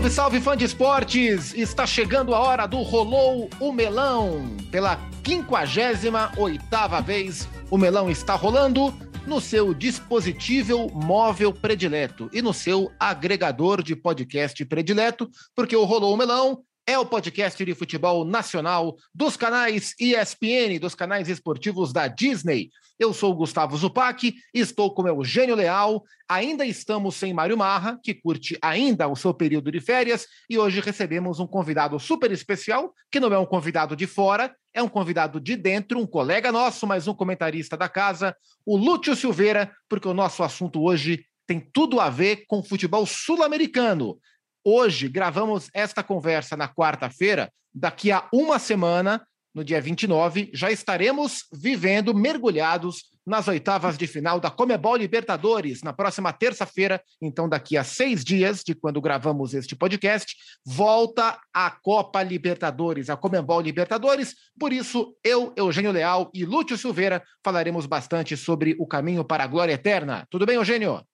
Salve, salve, fã de esportes! Está chegando a hora do Rolou o Melão. Pela 58ª vez, o melão está rolando no seu dispositivo móvel predileto e no seu agregador de podcast predileto, porque o Rolou o Melão é o podcast de futebol nacional dos canais ESPN, dos canais esportivos da Disney. Eu sou o Gustavo Zupac, estou com Eugênio Leal. Ainda estamos sem Mário Marra, que curte ainda o seu período de férias, e hoje recebemos um convidado super especial, que não é um convidado de fora, é um convidado de dentro, um colega nosso, mas um comentarista da casa, o Lúcio Silveira, porque o nosso assunto hoje tem tudo a ver com futebol sul-americano. Hoje gravamos esta conversa na quarta-feira. Daqui a uma semana no dia 29, já estaremos vivendo mergulhados nas oitavas de final da Comebol Libertadores, na próxima terça-feira. Então, daqui a seis dias de quando gravamos este podcast, volta a Copa Libertadores, a Comebol Libertadores. Por isso, eu, Eugênio Leal e Lúcio Silveira falaremos bastante sobre o caminho para a glória eterna. Tudo bem, Eugênio?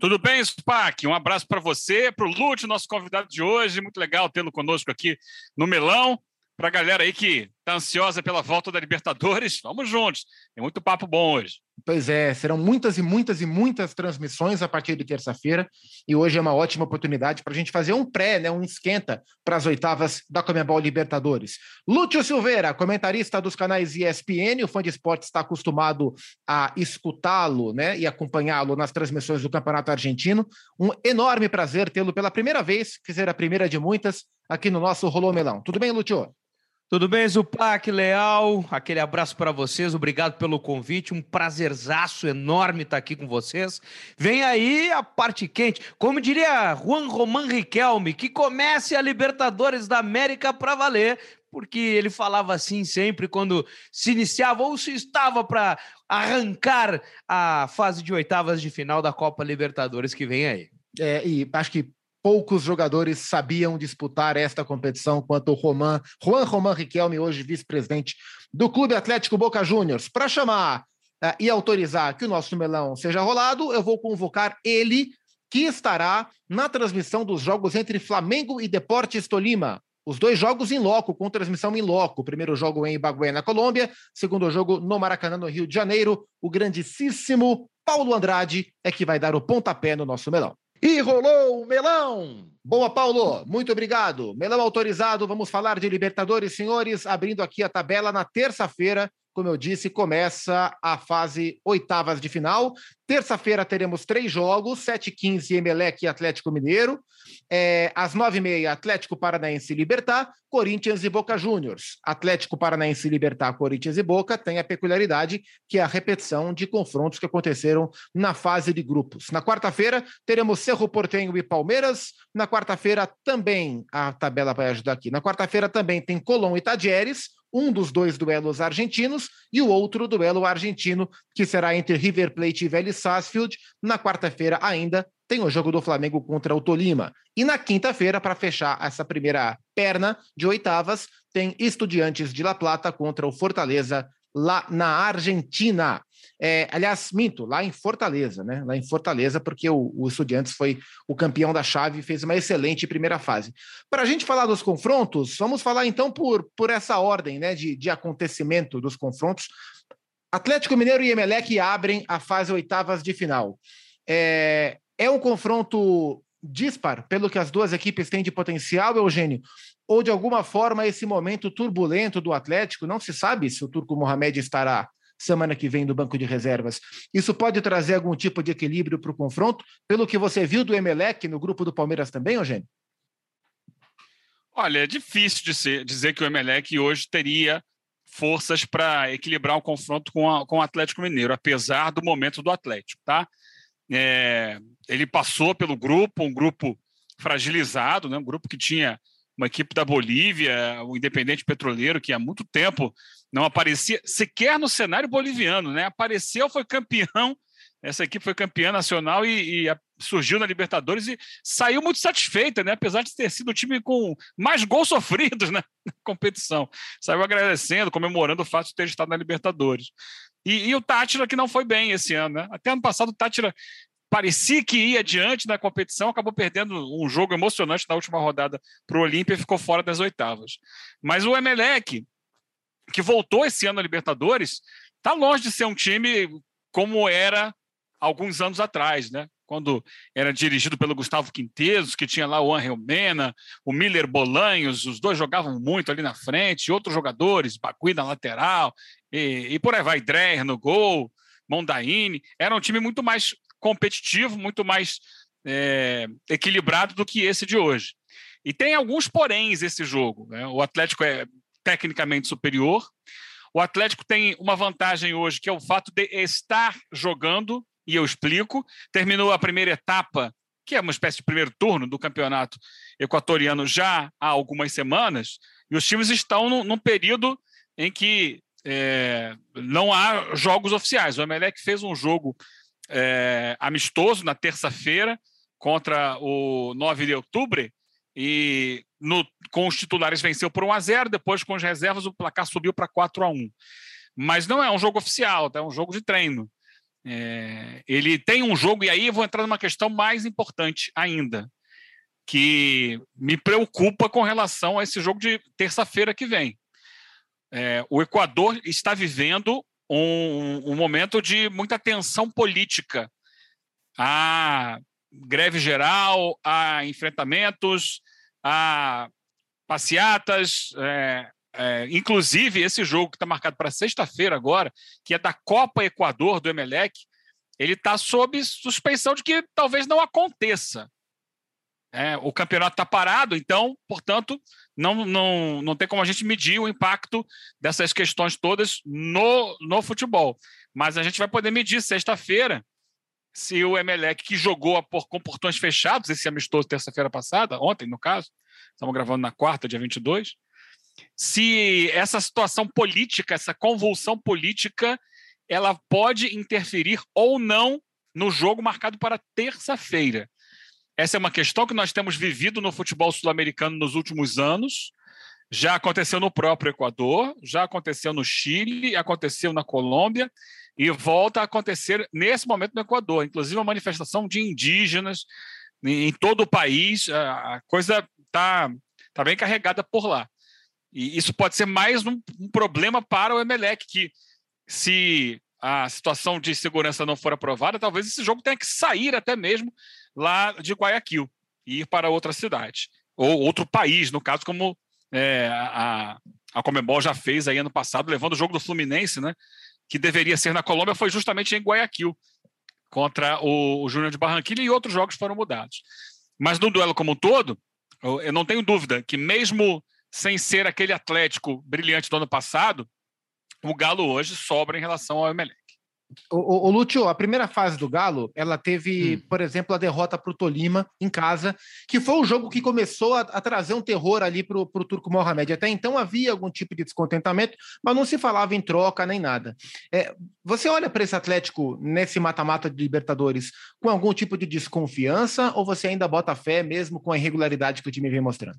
Tudo bem, Spac? Um abraço para você, para o Lúcio, nosso convidado de hoje. Muito legal tê-lo conosco aqui no Melão para a galera aí que está ansiosa pela volta da Libertadores, vamos juntos. Tem muito papo bom hoje. Pois é, serão muitas e muitas e muitas transmissões a partir de terça-feira, e hoje é uma ótima oportunidade para a gente fazer um pré, né, um esquenta para as oitavas da Comebol Libertadores. Lúcio Silveira, comentarista dos canais ESPN, o fã de esporte está acostumado a escutá-lo né, e acompanhá-lo nas transmissões do Campeonato Argentino. Um enorme prazer tê-lo pela primeira vez, que será a primeira de muitas, aqui no nosso Rolô Melão. Tudo bem, Lúcio? Tudo bem, Zupac, Leal? Aquele abraço para vocês, obrigado pelo convite, um prazerzaço enorme estar aqui com vocês. Vem aí a parte quente, como diria Juan Román Riquelme, que comece a Libertadores da América para valer, porque ele falava assim sempre quando se iniciava ou se estava para arrancar a fase de oitavas de final da Copa Libertadores que vem aí. É, e acho que poucos jogadores sabiam disputar esta competição quanto o Roman, Juan Roman Riquelme, hoje vice-presidente do Clube Atlético Boca Juniors. Para chamar uh, e autorizar que o nosso melão seja rolado, eu vou convocar ele, que estará na transmissão dos jogos entre Flamengo e Deportes Tolima. Os dois jogos em loco, com transmissão em loco. Primeiro jogo em Ibagué, na Colômbia. Segundo jogo no Maracanã, no Rio de Janeiro. O grandíssimo Paulo Andrade é que vai dar o pontapé no nosso melão. E rolou o melão! Boa, Paulo, muito obrigado. Melão autorizado, vamos falar de Libertadores, senhores, abrindo aqui a tabela na terça-feira. Como eu disse, começa a fase oitavas de final. Terça-feira teremos três jogos: 7h15 Emelec e Atlético Mineiro. É, às 9h30, Atlético Paranaense e Libertar, Corinthians e Boca Juniors. Atlético Paranaense e Libertar, Corinthians e Boca tem a peculiaridade que é a repetição de confrontos que aconteceram na fase de grupos. Na quarta-feira, teremos Cerro Portenho e Palmeiras. Na quarta-feira também, a tabela vai ajudar aqui. Na quarta-feira também tem Colón e Tadieres, um dos dois duelos argentinos e o outro duelo argentino, que será entre River Plate e Vélez Sarsfield. Na quarta-feira ainda tem o jogo do Flamengo contra o Tolima. E na quinta-feira, para fechar essa primeira perna de oitavas, tem Estudiantes de La Plata contra o Fortaleza lá na Argentina. É, aliás, minto, lá em Fortaleza, né? Lá em Fortaleza, porque o, o Estudiantes foi o campeão da chave e fez uma excelente primeira fase. Para a gente falar dos confrontos, vamos falar então por, por essa ordem né, de, de acontecimento dos confrontos. Atlético Mineiro e Emelec abrem a fase oitavas de final. É, é um confronto dispar pelo que as duas equipes têm de potencial, Eugênio? Ou de alguma forma esse momento turbulento do Atlético, não se sabe se o Turco Mohamed estará semana que vem no banco de reservas. Isso pode trazer algum tipo de equilíbrio para o confronto, pelo que você viu do Emelec no grupo do Palmeiras também, Eugênio? Olha, é difícil de ser, dizer que o Emelec hoje teria forças para equilibrar o confronto com, a, com o Atlético Mineiro, apesar do momento do Atlético, tá? É, ele passou pelo grupo, um grupo fragilizado, né? um grupo que tinha uma equipe da Bolívia, o Independente Petroleiro, que há muito tempo não aparecia sequer no cenário boliviano, né? Apareceu, foi campeão, essa equipe foi campeã nacional e, e surgiu na Libertadores e saiu muito satisfeita, né? Apesar de ter sido o time com mais gols sofridos né? na competição. Saiu agradecendo, comemorando o fato de ter estado na Libertadores. E, e o Tátira que não foi bem esse ano, né? Até ano passado o Tátira parecia que ia adiante na competição, acabou perdendo um jogo emocionante na última rodada para o Olímpia e ficou fora das oitavas. Mas o Emelec, que voltou esse ano à Libertadores, está longe de ser um time como era alguns anos atrás, né? Quando era dirigido pelo Gustavo Quintezos, que tinha lá o Angel Mena, o Miller Bolanhos, os dois jogavam muito ali na frente, outros jogadores, Bagui na lateral, e, e por aí vai, Dreher no gol, Mondaini, era um time muito mais competitivo, muito mais é, equilibrado do que esse de hoje. E tem alguns poréns esse jogo. Né? O Atlético é tecnicamente superior. O Atlético tem uma vantagem hoje, que é o fato de estar jogando, e eu explico. Terminou a primeira etapa, que é uma espécie de primeiro turno do campeonato equatoriano já há algumas semanas, e os times estão num, num período em que é, não há jogos oficiais. O Emelec fez um jogo é, amistoso na terça-feira contra o 9 de outubro e no, com os titulares venceu por 1 a 0 depois com as reservas o placar subiu para 4 a 1 mas não é um jogo oficial, tá? é um jogo de treino. É, ele tem um jogo, e aí eu vou entrar numa questão mais importante ainda, que me preocupa com relação a esse jogo de terça-feira que vem. É, o Equador está vivendo um, um, momento de muita tensão política. Há greve geral, há enfrentamentos, há passeatas, é, é, inclusive esse jogo que está marcado para sexta-feira agora, que é da Copa Equador do Emelec, ele está sob suspeição de que talvez não aconteça. É, o campeonato está parado, então, portanto, não, não, não tem como a gente medir o impacto dessas questões todas no, no futebol. Mas a gente vai poder medir sexta-feira se o Emelec, que jogou por, com portões fechados, esse amistoso terça-feira passada, ontem, no caso, estamos gravando na quarta, dia 22, se essa situação política, essa convulsão política, ela pode interferir ou não no jogo marcado para terça-feira. Essa é uma questão que nós temos vivido no futebol sul-americano nos últimos anos. Já aconteceu no próprio Equador, já aconteceu no Chile, aconteceu na Colômbia e volta a acontecer nesse momento no Equador. Inclusive, a manifestação de indígenas em todo o país. A coisa está tá bem carregada por lá. E isso pode ser mais um, um problema para o Emelec, que se a situação de segurança não for aprovada, talvez esse jogo tenha que sair até mesmo lá de Guayaquil e ir para outra cidade, ou outro país, no caso, como é, a, a Comebol já fez aí ano passado, levando o jogo do Fluminense, né, que deveria ser na Colômbia, foi justamente em Guayaquil, contra o, o Júnior de Barranquilla, e outros jogos foram mudados. Mas no duelo como um todo, eu não tenho dúvida que mesmo sem ser aquele Atlético brilhante do ano passado, o Galo hoje sobra em relação ao Emelec. O, o, o Lúcio, a primeira fase do Galo, ela teve, hum. por exemplo, a derrota para o Tolima em casa, que foi o jogo que começou a, a trazer um terror ali para o Turco Mohamed. Até então havia algum tipo de descontentamento, mas não se falava em troca nem nada. É, você olha para esse Atlético nesse mata-mata de Libertadores com algum tipo de desconfiança ou você ainda bota fé mesmo com a irregularidade que o time vem mostrando?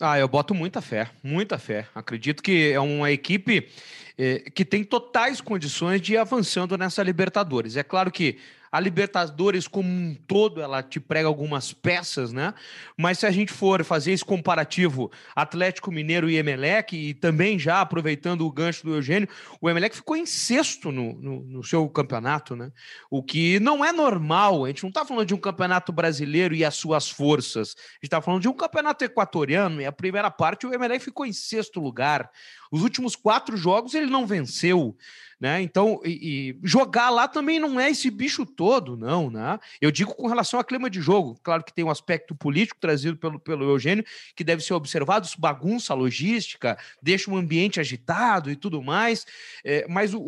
Ah, eu boto muita fé, muita fé. Acredito que é uma equipe eh, que tem totais condições de ir avançando nessa Libertadores. É claro que a Libertadores como um todo, ela te prega algumas peças, né? Mas se a gente for fazer esse comparativo Atlético Mineiro e Emelec, e também já aproveitando o gancho do Eugênio, o Emelec ficou em sexto no, no, no seu campeonato, né? O que não é normal. A gente não está falando de um campeonato brasileiro e as suas forças. A gente está falando de um campeonato equatoriano e a primeira parte o Emelec ficou em sexto lugar. Os últimos quatro jogos ele não venceu. Né? Então, e, e, jogar lá também não é esse bicho todo, não, né? Eu digo com relação ao clima de jogo, claro que tem um aspecto político trazido pelo, pelo Eugênio, que deve ser observado, bagunça logística, deixa o ambiente agitado e tudo mais, é, mas o,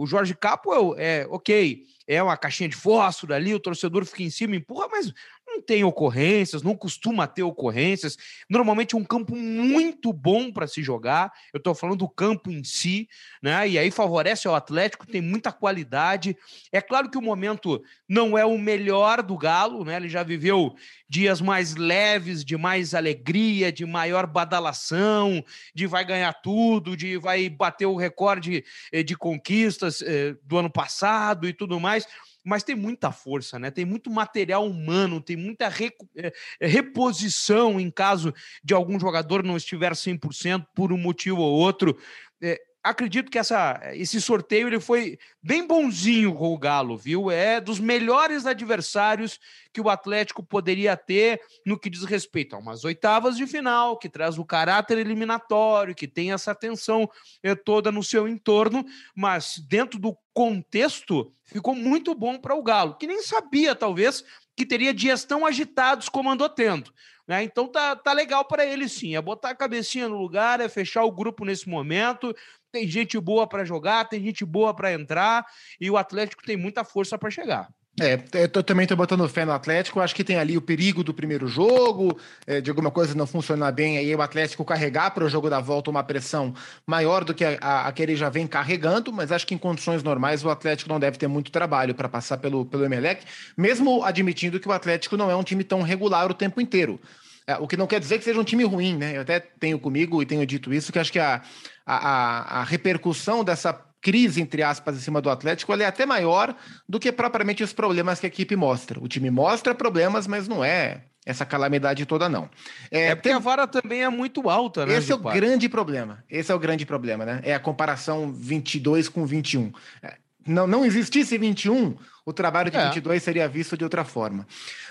o Jorge Capo é, é ok, é uma caixinha de fósforo ali, o torcedor fica em cima, empurra, mas não tem ocorrências, não costuma ter ocorrências. Normalmente é um campo muito bom para se jogar. Eu estou falando do campo em si, né? E aí favorece ao Atlético, tem muita qualidade. É claro que o momento não é o melhor do Galo, né? Ele já viveu dias mais leves, de mais alegria, de maior badalação, de vai ganhar tudo, de vai bater o recorde eh, de conquistas eh, do ano passado e tudo mais mas tem muita força, né? Tem muito material humano, tem muita re, é, reposição em caso de algum jogador não estiver 100% por um motivo ou outro. É, acredito que essa, esse sorteio ele foi bem bonzinho com o Galo, viu? É dos melhores adversários que o Atlético poderia ter no que diz respeito a umas oitavas de final, que traz o caráter eliminatório, que tem essa tensão é, toda no seu entorno, mas dentro do contexto ficou muito bom para o Galo, que nem sabia, talvez, que teria dias tão agitados como andou tendo. Né? Então tá, tá legal para ele sim. É botar a cabecinha no lugar, é fechar o grupo nesse momento, tem gente boa para jogar, tem gente boa para entrar e o Atlético tem muita força para chegar. É, eu também estou botando fé no Atlético. Acho que tem ali o perigo do primeiro jogo, é, de alguma coisa não funcionar bem, aí o Atlético carregar para o jogo da volta uma pressão maior do que a, a, a, que ele já vem carregando, mas acho que em condições normais o Atlético não deve ter muito trabalho para passar pelo, pelo Emelec, mesmo admitindo que o Atlético não é um time tão regular o tempo inteiro. É, o que não quer dizer que seja um time ruim, né? Eu até tenho comigo e tenho dito isso, que acho que a, a, a repercussão dessa crise, entre aspas, em cima do Atlético, é até maior do que propriamente os problemas que a equipe mostra. O time mostra problemas, mas não é essa calamidade toda, não. É, é porque tem... a vara também é muito alta, né? Esse é o grande problema. Esse é o grande problema, né? É a comparação 22 com 21. É, não, não existisse 21, o trabalho de é. 22 seria visto de outra forma.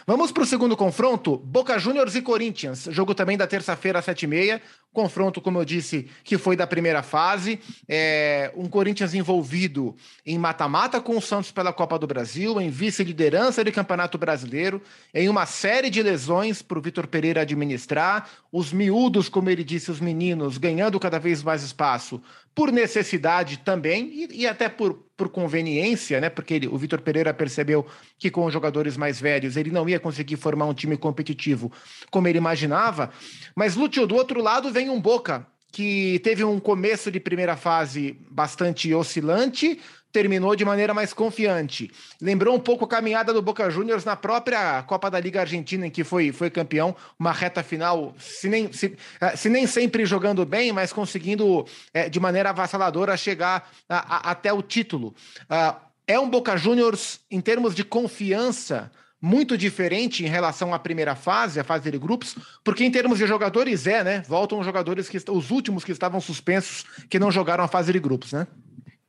Vamos para o segundo confronto: Boca Juniors e Corinthians. Jogo também da terça-feira, às 7h30. Confronto, como eu disse, que foi da primeira fase. É, um Corinthians envolvido em mata-mata com o Santos pela Copa do Brasil, em vice-liderança de Campeonato Brasileiro, em uma série de lesões para o Vitor Pereira administrar. Os miúdos, como ele disse, os meninos, ganhando cada vez mais espaço por necessidade também e, e até por, por conveniência, né? Porque ele, o Vitor Pereira percebeu que com os jogadores mais velhos ele não ia conseguir formar um time competitivo como ele imaginava. Mas, Lúcio, do outro lado vem um Boca que teve um começo de primeira fase bastante oscilante, terminou de maneira mais confiante. Lembrou um pouco a caminhada do Boca Juniors na própria Copa da Liga Argentina, em que foi, foi campeão, uma reta final, se nem, se, eh, se nem sempre jogando bem, mas conseguindo é, de maneira avassaladora chegar a, a, até o título. Uh, é um Boca Juniors, em termos de confiança, muito diferente em relação à primeira fase, a fase de grupos, porque em termos de jogadores é, né? Voltam os jogadores que os últimos que estavam suspensos, que não jogaram a fase de grupos, né?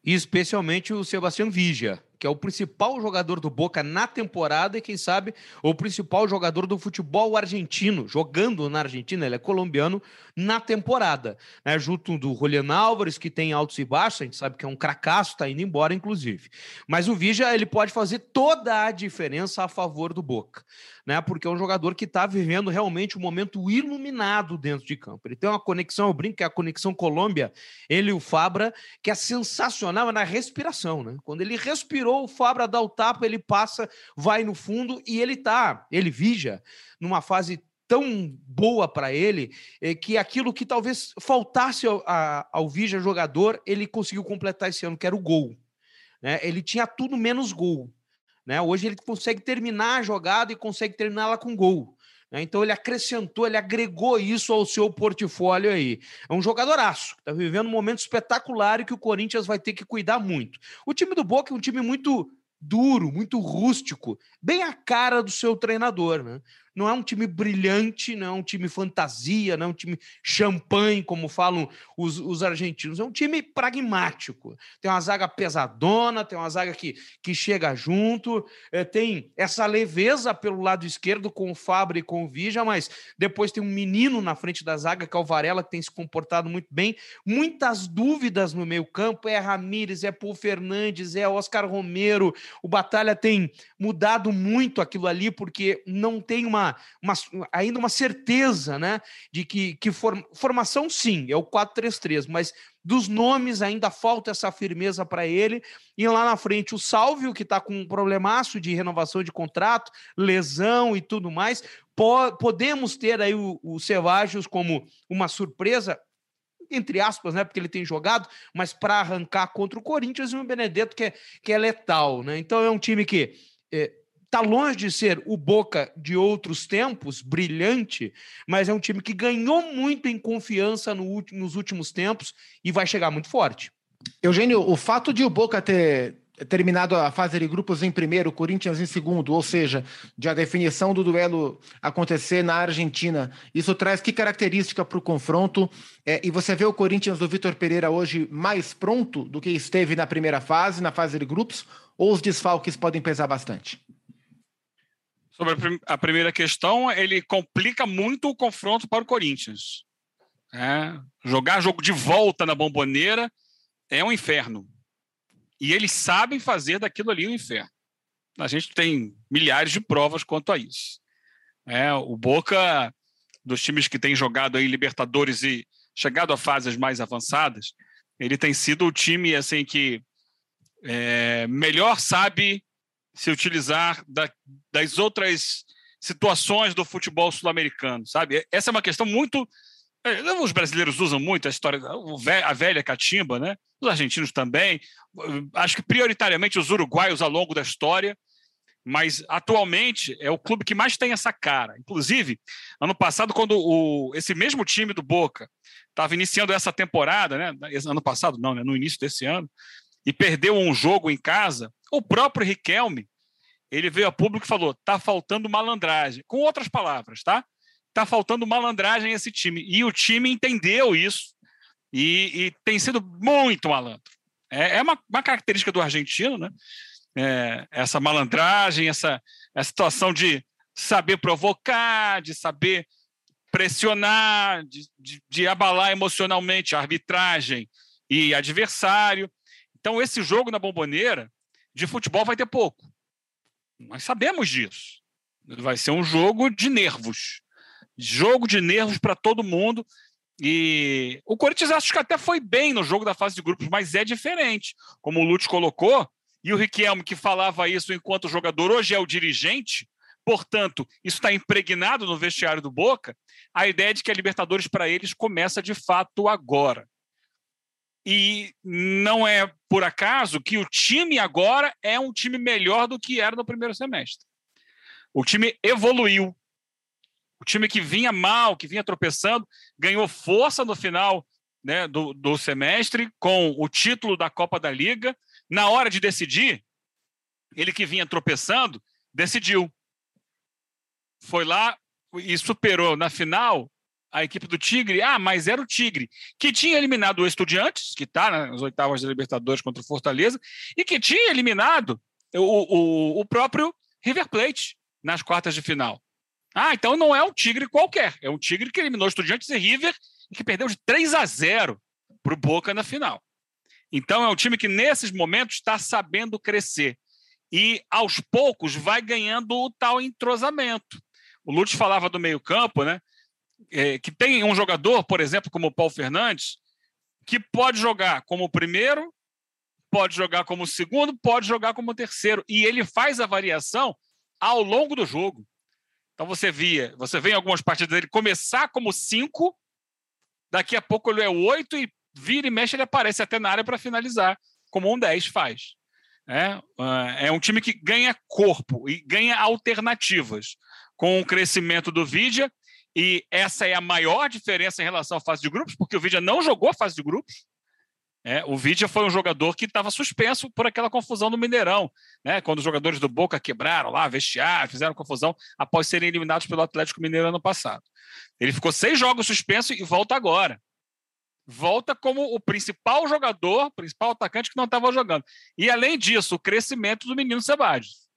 E especialmente o Sebastião Vigia, que é o principal jogador do Boca na temporada e, quem sabe, o principal jogador do futebol argentino, jogando na Argentina, ele é colombiano, na temporada. Né? Junto do Julian Álvares, que tem altos e baixos, a gente sabe que é um cracaço, está indo embora, inclusive. Mas o Vigia, ele pode fazer toda a diferença a favor do Boca né? Porque é um jogador que está vivendo realmente um momento iluminado dentro de campo. Ele tem uma conexão, eu brinco que é a conexão Colômbia, ele e o Fabra, que é sensacional na respiração, né? Quando ele respirou, o Fabra dá o tapa, ele passa, vai no fundo e ele tá, ele vija numa fase tão boa para ele é que aquilo que talvez faltasse ao, ao Vija jogador, ele conseguiu completar esse ano, que era o gol. Né? Ele tinha tudo menos gol. Né? Hoje ele consegue terminar a jogada e consegue terminá-la com gol. Né? Então ele acrescentou, ele agregou isso ao seu portfólio aí. É um jogadoraço, está vivendo um momento espetacular e que o Corinthians vai ter que cuidar muito. O time do Boca é um time muito duro, muito rústico, bem a cara do seu treinador, né? Não é um time brilhante, não é um time fantasia, não é um time champanhe, como falam os, os argentinos. É um time pragmático. Tem uma zaga pesadona, tem uma zaga que, que chega junto, é, tem essa leveza pelo lado esquerdo com o Fabra e com o Vija, mas depois tem um menino na frente da zaga, que é o Varela, que tem se comportado muito bem. Muitas dúvidas no meio-campo. É Ramires, é Paul Fernandes, é Oscar Romero. O Batalha tem mudado muito aquilo ali, porque não tem uma uma, ainda uma certeza, né? De que, que form, formação, sim, é o 4-3-3, mas dos nomes ainda falta essa firmeza para ele. E lá na frente, o Salvio, que está com um problemaço de renovação de contrato, lesão e tudo mais. Po podemos ter aí o, o Cevajos como uma surpresa entre aspas, né? Porque ele tem jogado, mas para arrancar contra o Corinthians e o Benedetto, que é, que é letal, né? Então é um time que é, Está longe de ser o Boca de outros tempos, brilhante, mas é um time que ganhou muito em confiança no, nos últimos tempos e vai chegar muito forte. Eugênio, o fato de o Boca ter terminado a fase de grupos em primeiro, Corinthians em segundo, ou seja, de a definição do duelo acontecer na Argentina, isso traz que característica para o confronto? É, e você vê o Corinthians do Vitor Pereira hoje mais pronto do que esteve na primeira fase, na fase de grupos, ou os desfalques podem pesar bastante? Sobre a primeira questão, ele complica muito o confronto para o Corinthians. É, jogar jogo de volta na bomboneira é um inferno. E eles sabem fazer daquilo ali um inferno. A gente tem milhares de provas quanto a isso. É, o Boca, dos times que tem jogado aí Libertadores e chegado a fases mais avançadas, ele tem sido o time assim que é, melhor sabe se utilizar da, das outras situações do futebol sul-americano, sabe? Essa é uma questão muito é, os brasileiros usam muito a história, a velha catimba, né? Os argentinos também. Acho que prioritariamente os uruguaios ao longo da história, mas atualmente é o clube que mais tem essa cara. Inclusive, ano passado, quando o, esse mesmo time do Boca estava iniciando essa temporada, né? Ano passado, não, né? no início desse ano, e perdeu um jogo em casa, o próprio Riquelme ele veio a público e falou: tá faltando malandragem. Com outras palavras, tá? está faltando malandragem esse time. E o time entendeu isso e, e tem sido muito malandro. É, é uma, uma, característica do argentino, né? É, essa malandragem, essa, essa situação de saber provocar, de saber pressionar, de, de, de abalar emocionalmente a arbitragem e adversário. Então, esse jogo na bomboneira de futebol vai ter pouco. Nós sabemos disso. Vai ser um jogo de nervos jogo de nervos para todo mundo. E o Corinthians acho que até foi bem no jogo da fase de grupos, mas é diferente. Como o Lute colocou, e o Riquelme, que falava isso enquanto jogador, hoje é o dirigente, portanto, isso está impregnado no vestiário do Boca. A ideia de que a Libertadores para eles começa de fato agora. E não é por acaso que o time agora é um time melhor do que era no primeiro semestre. O time evoluiu, o time que vinha mal, que vinha tropeçando, ganhou força no final né, do, do semestre com o título da Copa da Liga. Na hora de decidir, ele que vinha tropeçando, decidiu. Foi lá e superou na final a equipe do Tigre. Ah, mas era o Tigre, que tinha eliminado o Estudiantes, que está nas oitavas da Libertadores contra o Fortaleza, e que tinha eliminado o, o, o próprio River Plate nas quartas de final. Ah, então não é um Tigre qualquer. É um Tigre que eliminou Estudiantes e River e que perdeu de 3 a 0 para o Boca na final. Então é um time que nesses momentos está sabendo crescer e aos poucos vai ganhando o tal entrosamento. O Lutz falava do meio campo, né? É, que tem um jogador, por exemplo, como o Paulo Fernandes, que pode jogar como primeiro, pode jogar como segundo, pode jogar como terceiro. E ele faz a variação ao longo do jogo. Então você via, você vê em algumas partidas dele começar como cinco, daqui a pouco ele é oito e vira e mexe, ele aparece até na área para finalizar, como um 10 faz. É, é um time que ganha corpo e ganha alternativas com o crescimento do Vidia, e essa é a maior diferença em relação à fase de grupos, porque o Vidia não jogou a fase de grupos, é, o Vidia foi um jogador que estava suspenso por aquela confusão do Mineirão, né? quando os jogadores do Boca quebraram lá, vestiário, fizeram confusão após serem eliminados pelo Atlético Mineiro ano passado. Ele ficou seis jogos suspenso e volta agora. Volta como o principal jogador, principal atacante que não estava jogando. E além disso, o crescimento do menino Sebades,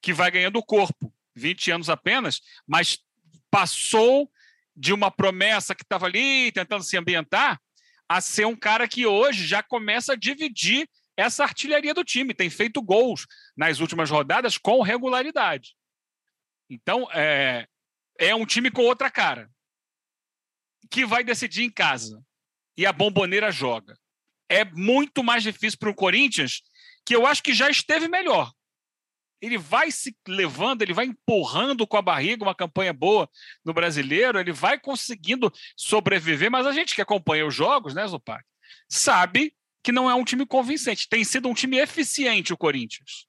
que vai ganhando corpo, 20 anos apenas, mas passou de uma promessa que estava ali tentando se ambientar a ser um cara que hoje já começa a dividir essa artilharia do time, tem feito gols nas últimas rodadas com regularidade. Então, é, é um time com outra cara, que vai decidir em casa. E a bomboneira joga. É muito mais difícil para o Corinthians, que eu acho que já esteve melhor ele vai se levando, ele vai empurrando com a barriga uma campanha boa no brasileiro, ele vai conseguindo sobreviver, mas a gente que acompanha os jogos, né, Zupac, sabe que não é um time convincente. Tem sido um time eficiente o Corinthians.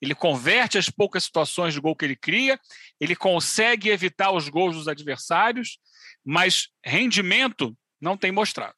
Ele converte as poucas situações de gol que ele cria, ele consegue evitar os gols dos adversários, mas rendimento não tem mostrado.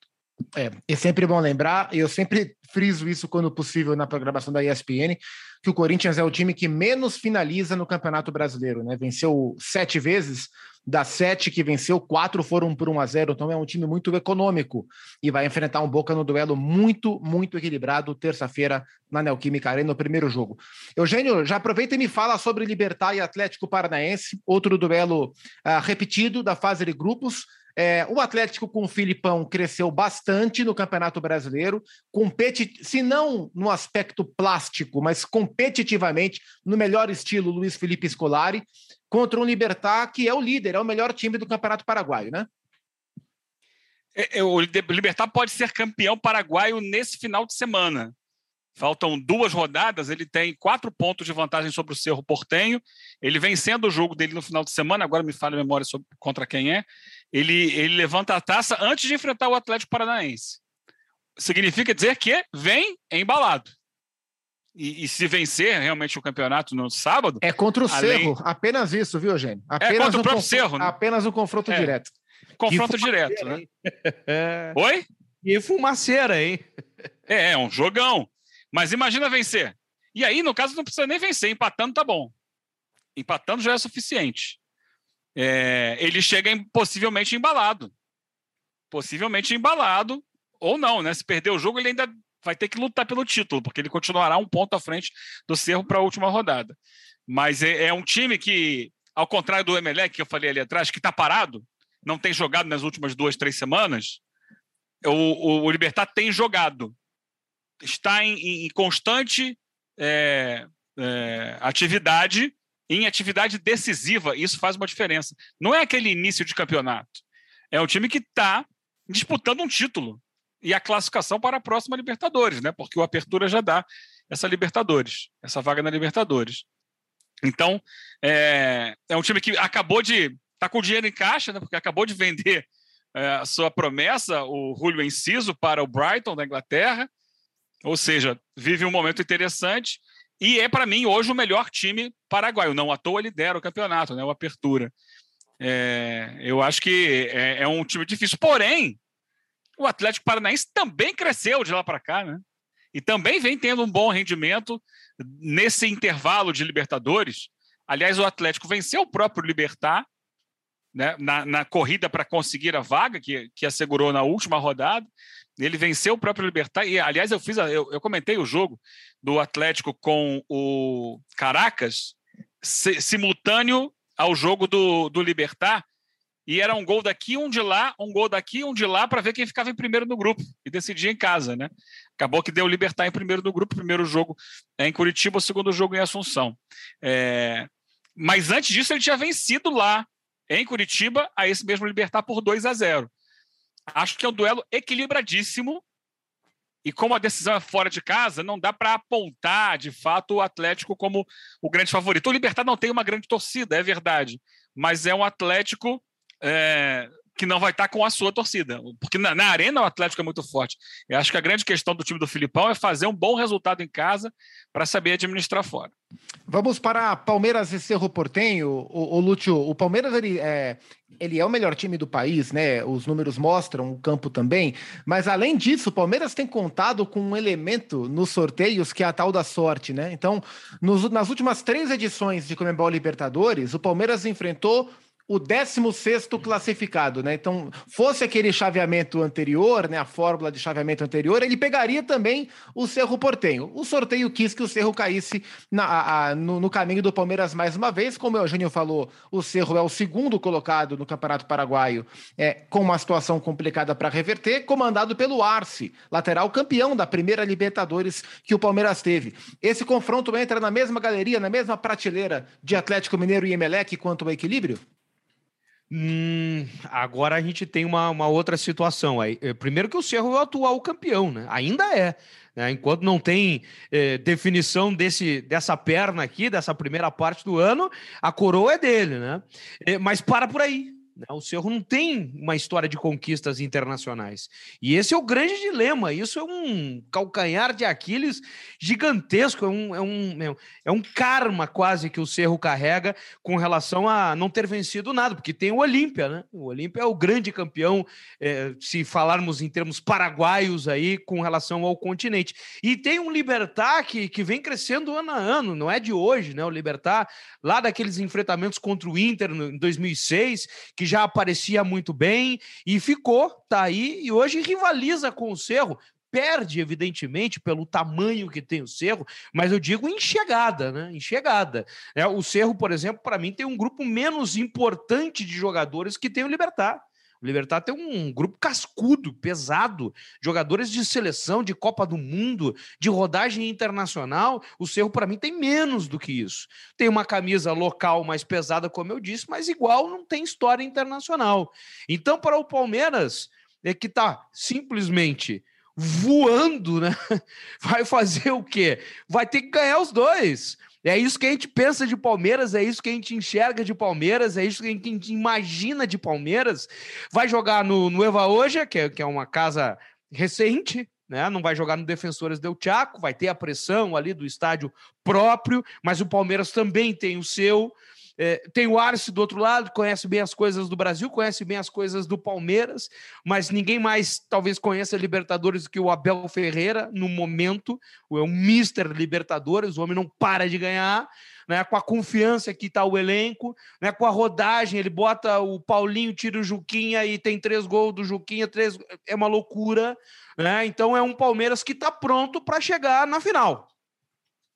É, é sempre bom lembrar, e eu sempre friso isso quando possível na programação da ESPN, que o Corinthians é o time que menos finaliza no Campeonato Brasileiro, né? Venceu sete vezes, das sete que venceu, quatro foram por 1 a 0 então é um time muito econômico e vai enfrentar um Boca no duelo muito, muito equilibrado, terça-feira, na Neoquímica Arena, no primeiro jogo. Eugênio, já aproveita e me fala sobre Libertar e Atlético Paranaense, outro duelo uh, repetido da fase de grupos. É, o Atlético com o Filipão cresceu bastante no Campeonato Brasileiro, competi se não no aspecto plástico, mas competitivamente, no melhor estilo Luiz Felipe Scolari, contra um Libertar que é o líder, é o melhor time do Campeonato Paraguaio, né? É, é, o Libertar pode ser campeão paraguaio nesse final de semana. Faltam duas rodadas, ele tem quatro pontos de vantagem sobre o Cerro Portenho. Ele vencendo o jogo dele no final de semana, agora me fala a memória sobre, contra quem é. Ele, ele levanta a taça antes de enfrentar o Atlético Paranaense. Significa dizer que vem embalado. E, e, se vencer realmente o campeonato no sábado. É contra o além... Cerro, apenas isso, viu, Eugênio? É apenas é contra um o próprio Cerro. Né? Apenas um confronto é. direto. Confronto direto, né? Oi? E fumaceira, hein? É, é um jogão. Mas imagina vencer. E aí, no caso, não precisa nem vencer. Empatando tá bom. Empatando já é suficiente. É, ele chega em, possivelmente embalado. Possivelmente embalado, ou não, né? Se perder o jogo, ele ainda vai ter que lutar pelo título, porque ele continuará um ponto à frente do Cerro para a última rodada. Mas é, é, um time que, ao contrário do Emelec, que eu falei ali atrás, que está parado, não tem jogado nas últimas duas, três semanas, o, o, o Libertar tem jogado está em, em constante é, é, atividade, em atividade decisiva, isso faz uma diferença. Não é aquele início de campeonato. É um time que está disputando um título e a classificação para a próxima Libertadores, né? Porque o Apertura já dá essa Libertadores, essa vaga na Libertadores. Então, é, é um time que acabou de. está com dinheiro em caixa, né? Porque acabou de vender é, a sua promessa, o Julio Enciso, para o Brighton da Inglaterra. Ou seja, vive um momento interessante e é, para mim, hoje o melhor time paraguaio. Não à toa lidera o campeonato, né? o Apertura. É, eu acho que é, é, um time difícil. Porém, o Atlético Paranaense também cresceu de lá para cá, né? E também vem tendo um bom rendimento nesse intervalo de Libertadores. Aliás, o Atlético venceu o próprio Libertar né, na, na corrida para conseguir a vaga que, que assegurou na última rodada. Ele venceu o próprio Libertar. E, aliás, eu fiz, a, eu, eu, comentei o jogo do Atlético com o Caracas se, simultâneo ao jogo do, do Libertar. E era um gol daqui, um de lá, um gol daqui, um de lá, para ver quem ficava em primeiro no grupo e decidia em casa, né? Acabou que deu o Libertar em primeiro no grupo, primeiro jogo é em Curitiba, segundo jogo em Assunção. É... Mas antes disso, ele tinha vencido lá em Curitiba a esse mesmo Libertar por 2 a 0. Acho que é um duelo equilibradíssimo. E como a decisão é fora de casa, não dá para apontar de fato o Atlético como o grande favorito. O Libertar não tem uma grande torcida, é verdade, mas é um Atlético é, que não vai estar com a sua torcida. Porque na, na, arena o Atlético é muito forte. Eu acho que a grande questão do time do Filipão é fazer um bom resultado em casa para saber administrar fora. Vamos para Palmeiras e Cerro Portenho. O, o Lúcio, o Palmeiras ele é, ele é o melhor time do país, né? Os números mostram, o campo também. Mas além disso, o Palmeiras tem contado com um elemento nos sorteios que é a tal da sorte, né? Então, nos, nas últimas três edições de Comembol Libertadores, o Palmeiras enfrentou o 16 classificado, né? Então, fosse aquele chaveamento anterior, né? A fórmula de chaveamento anterior, ele pegaria também o Cerro Portenho. O sorteio quis que o Cerro caísse na, a, no, no, caminho do Palmeiras mais uma vez. Como o Eugênio falou, o Cerro é o segundo colocado no Campeonato Paraguaio, é, com uma situação complicada para reverter, comandado pelo Arce, lateral campeão da primeira Libertadores que o Palmeiras teve. Esse confronto entra na mesma galeria, na mesma prateleira de Atlético Mineiro e Emelec quanto ao equilíbrio? Hum, agora a gente tem uma, uma outra situação. Aí, eh, primeiro que o Cerro é o atual campeão, né? Ainda é. Né? Enquanto não tem eh, definição desse, dessa perna aqui, dessa primeira parte do ano, a coroa é dele, né? Eh, mas para por aí. Né? O Cerro não tem uma história de conquistas internacionais. E esse é o grande dilema. Isso é um calcanhar de Aquiles gigantesco. É um, é um, é um, karma quase que o Cerro carrega com relação a não ter vencido nada, porque tem o Olímpia, né? O Olímpia é o grande campeão, é, se falarmos em termos paraguaios aí, com relação ao continente. E tem um Libertar que, que vem crescendo ano a ano, não é de hoje, né? O Libertar, lá daqueles enfrentamentos contra o Inter em 2006, que já aparecia muito bem e ficou, tá aí, e hoje rivaliza com o Cerro. Perde, evidentemente, pelo tamanho que tem o Cerro, mas eu digo em chegada, né? Em chegada. É, o Cerro, por exemplo, para mim, tem um grupo menos importante de jogadores que tem o Libertar. O Libertar tem um grupo cascudo, pesado, jogadores de seleção, de Copa do Mundo, de rodagem internacional. O Cerro, para mim, tem menos do que isso. Tem uma camisa local mais pesada, como eu disse, mas igual não tem história internacional. Então, para o Palmeiras, é que está simplesmente voando, né? Vai fazer o quê? Vai ter que ganhar os dois. É isso que a gente pensa de Palmeiras, é isso que a gente enxerga de Palmeiras, é isso que a gente imagina de Palmeiras. Vai jogar no, no Eva Hoje, que é, que é uma casa recente, né? Não vai jogar no Defensores del Chaco, vai ter a pressão ali do estádio próprio, mas o Palmeiras também tem o seu. É, tem o Arce do outro lado, conhece bem as coisas do Brasil, conhece bem as coisas do Palmeiras, mas ninguém mais talvez conheça Libertadores do que o Abel Ferreira no momento. É um Mister Libertadores, o homem não para de ganhar. Né, com a confiança que está o elenco, né, com a rodagem, ele bota o Paulinho, tira o Juquinha e tem três gols do Juquinha, três, é uma loucura. Né? Então é um Palmeiras que está pronto para chegar na final.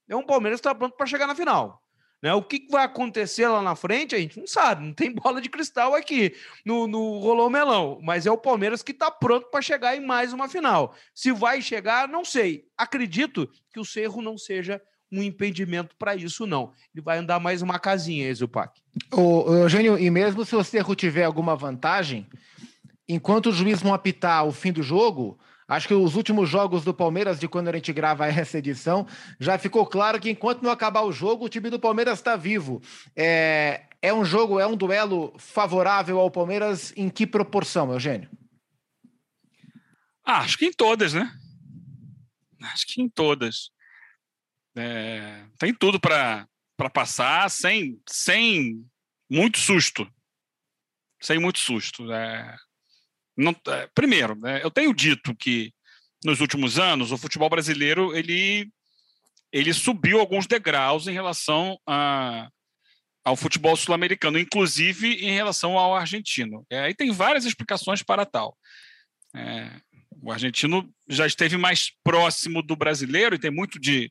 É um Palmeiras que está pronto para chegar na final. Né? O que vai acontecer lá na frente, a gente não sabe, não tem bola de cristal aqui no, no Rolão Melão, mas é o Palmeiras que está pronto para chegar em mais uma final. Se vai chegar, não sei. Acredito que o Cerro não seja um impedimento para isso, não. Ele vai andar mais uma casinha, Exupac. O, Eugênio, e mesmo se o Cerro tiver alguma vantagem, enquanto o juiz não apitar o fim do jogo, Acho que os últimos jogos do Palmeiras, de quando a gente grava essa edição, já ficou claro que enquanto não acabar o jogo, o time do Palmeiras está vivo. É, é um jogo, é um duelo favorável ao Palmeiras em que proporção, Eugênio? Ah, acho que em todas, né? Acho que em todas. É, tem tudo para passar sem, sem muito susto. Sem muito susto. É, não, é, primeiro, né, eu tenho dito que nos últimos anos o futebol brasileiro ele, ele subiu alguns degraus em relação a, ao futebol sul-americano, inclusive em relação ao argentino. É, aí tem várias explicações para tal. É, o argentino já esteve mais próximo do brasileiro e tem muito de,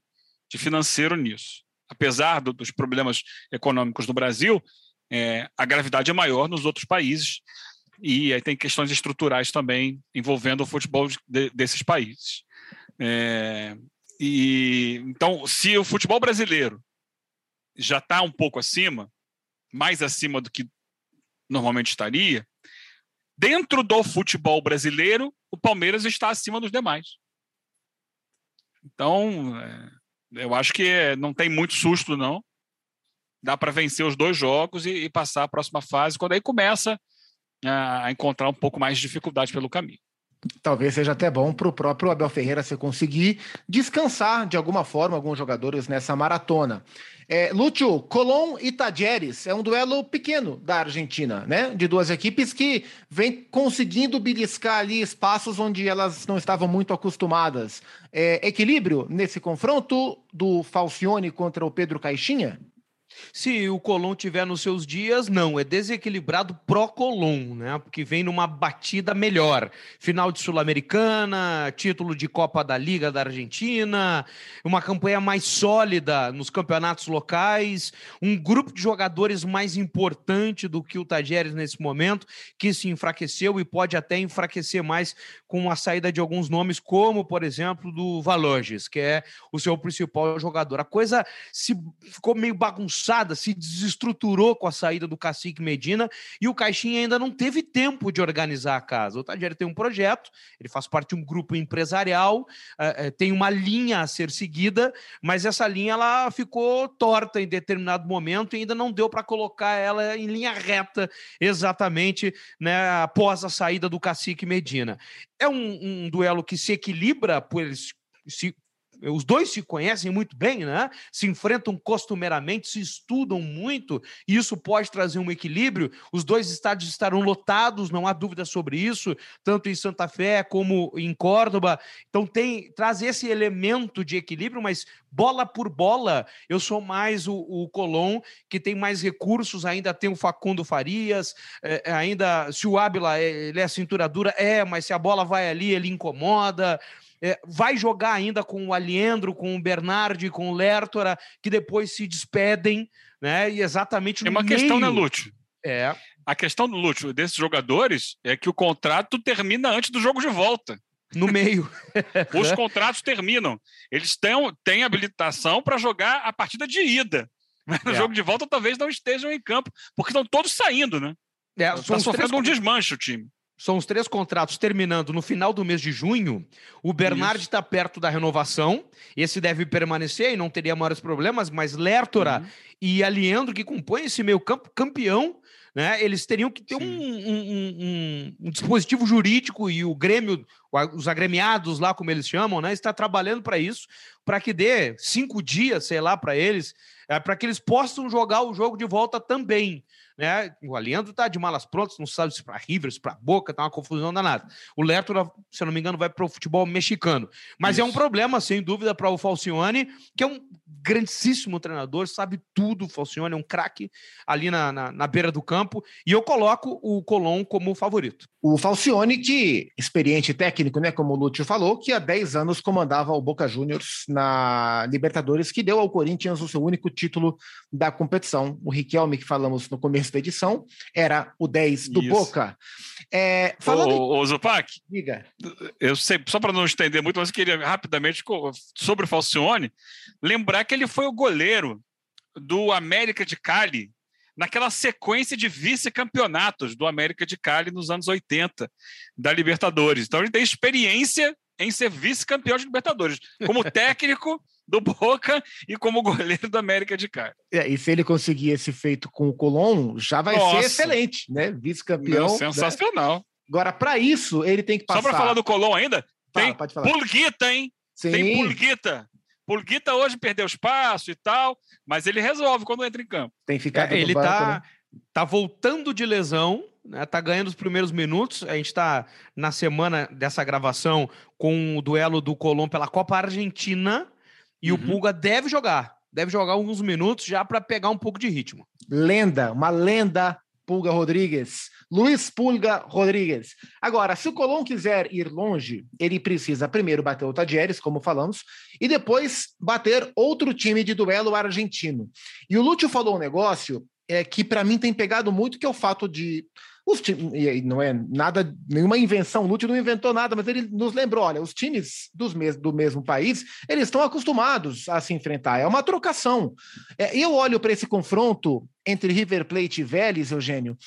de financeiro nisso. Apesar do, dos problemas econômicos do Brasil, é, a gravidade é maior nos outros países e aí tem questões estruturais também envolvendo o futebol de, desses países. É, e então, se o futebol brasileiro já está um pouco acima, mais acima do que normalmente estaria, dentro do futebol brasileiro, o Palmeiras está acima dos demais. Então, é, eu acho que não tem muito susto, não. Dá para vencer os dois jogos e, e passar a próxima fase, quando aí começa a encontrar um pouco mais de dificuldade pelo caminho. Talvez seja até bom para o próprio Abel Ferreira se conseguir descansar de alguma forma alguns jogadores nessa maratona. É, Lúcio, Colón e Tajeres é um duelo pequeno da Argentina, né? De duas equipes que vem conseguindo beliscar ali espaços onde elas não estavam muito acostumadas. É, equilíbrio nesse confronto do Falcione contra o Pedro Caixinha? Se o Colom tiver nos seus dias, não, é desequilibrado pró-Colom, né? Porque vem numa batida melhor. Final de Sul-Americana, título de Copa da Liga da Argentina, uma campanha mais sólida nos campeonatos locais, um grupo de jogadores mais importante do que o Tajeres nesse momento, que se enfraqueceu e pode até enfraquecer mais com a saída de alguns nomes, como, por exemplo, do Valoges, que é o seu principal jogador. A coisa se ficou meio bagunçada bagunçada, se desestruturou com a saída do Cacique Medina e o Caixinha ainda não teve tempo de organizar a casa. O Tadieri tem um projeto, ele faz parte de um grupo empresarial, é, é, tem uma linha a ser seguida, mas essa linha ela ficou torta em determinado momento e ainda não deu para colocar ela em linha reta exatamente né, após a saída do Cacique Medina. É um, um duelo que se equilibra por se os dois se conhecem muito bem, né? Se enfrentam costumeiramente, se estudam muito, e isso pode trazer um equilíbrio. Os dois estádios estarão lotados, não há dúvida sobre isso, tanto em Santa Fé como em Córdoba. Então tem traz esse elemento de equilíbrio, mas bola por bola, eu sou mais o, o Colom, que tem mais recursos, ainda tem o Facundo Farias, é, ainda se o Ábila é, ele é cintura dura, é, mas se a bola vai ali, ele incomoda. É, vai jogar ainda com o Aliendro, com o Bernardi, com o Lertora, que depois se despedem, né? E exatamente no É uma meio... questão, né, Lúcio? É. A questão, Lúcio, desses jogadores é que o contrato termina antes do jogo de volta. No meio. Os contratos terminam. Eles têm, têm habilitação para jogar a partida de ida. Mas no é. jogo de volta talvez não estejam em campo, porque estão todos saindo, né? É, está sofrendo um desmanche o time são os três contratos terminando no final do mês de junho. O Bernard está perto da renovação. Esse deve permanecer e não teria maiores problemas, mas Lertora uhum. e Aliendro, que compõem esse meio campo campeão, né? Eles teriam que ter um, um, um, um, dispositivo jurídico e o Grêmio, os agremiados lá, como eles chamam, né? Está trabalhando para isso, para que dê cinco dias, sei lá, para eles, é, para que eles possam jogar o jogo de volta também né? O Aliandro tá de malas prontas, não sabe se para River, se para Boca, tá uma confusão danada. O Leto, se eu não me engano, vai para o futebol mexicano. Mas Isso. é um problema, sem dúvida, para o Falcione, que é um grandíssimo treinador, sabe tudo. O Falcione é um craque ali na, na, na, beira do campo. E eu coloco o Colom como favorito. O Falcione, que experiente técnico, né? Como o Lúcio falou, que há 10 anos comandava o Boca Juniors na Libertadores, que deu ao Corinthians o seu único título da competição. O Riquelme, que falamos no começo da edição, era o 10 do Isso. Boca. É, falando ô, ô, Zupac, diga. Eu sei, só para não estender muito, mas eu queria rapidamente sobre o Falcione lembrar que ele foi o goleiro do América de Cali naquela sequência de vice-campeonatos do América de Cali nos anos 80 da Libertadores. Então ele tem experiência em ser vice-campeão de Libertadores, como técnico do Boca e como goleiro do América de Cali. É, e se ele conseguir esse feito com o Colón, já vai Nossa. ser excelente, né? Vice-campeão. Né? Sensacional. Né? Agora, para isso, ele tem que passar. Só para falar do Colón ainda, tem Pulguita, hein? Sim. Tem Pulguita. Pulguita hoje perdeu espaço e tal, mas ele resolve quando entra em campo. Tem ficado é, Ele banco, tá, né? tá voltando de lesão, né? Tá ganhando os primeiros minutos. A gente está na semana dessa gravação com o duelo do Colón pela Copa Argentina e uhum. o Pulga deve jogar. Deve jogar alguns minutos já para pegar um pouco de ritmo. Lenda, uma lenda Pulga Rodrigues. Luiz Pulga Rodrigues. Agora, se o Colón quiser ir longe, ele precisa primeiro bater o Tadieres, como falamos, e depois bater outro time de duelo argentino. E o Lúcio falou um negócio é, que para mim tem pegado muito, que é o fato de os times, e não é nada, nenhuma invenção, Lúcio não inventou nada, mas ele nos lembrou: olha, os times dos mes do mesmo país, eles estão acostumados a se enfrentar, é uma trocação. É, eu olho para esse confronto entre River Plate e Vélez, Eugênio,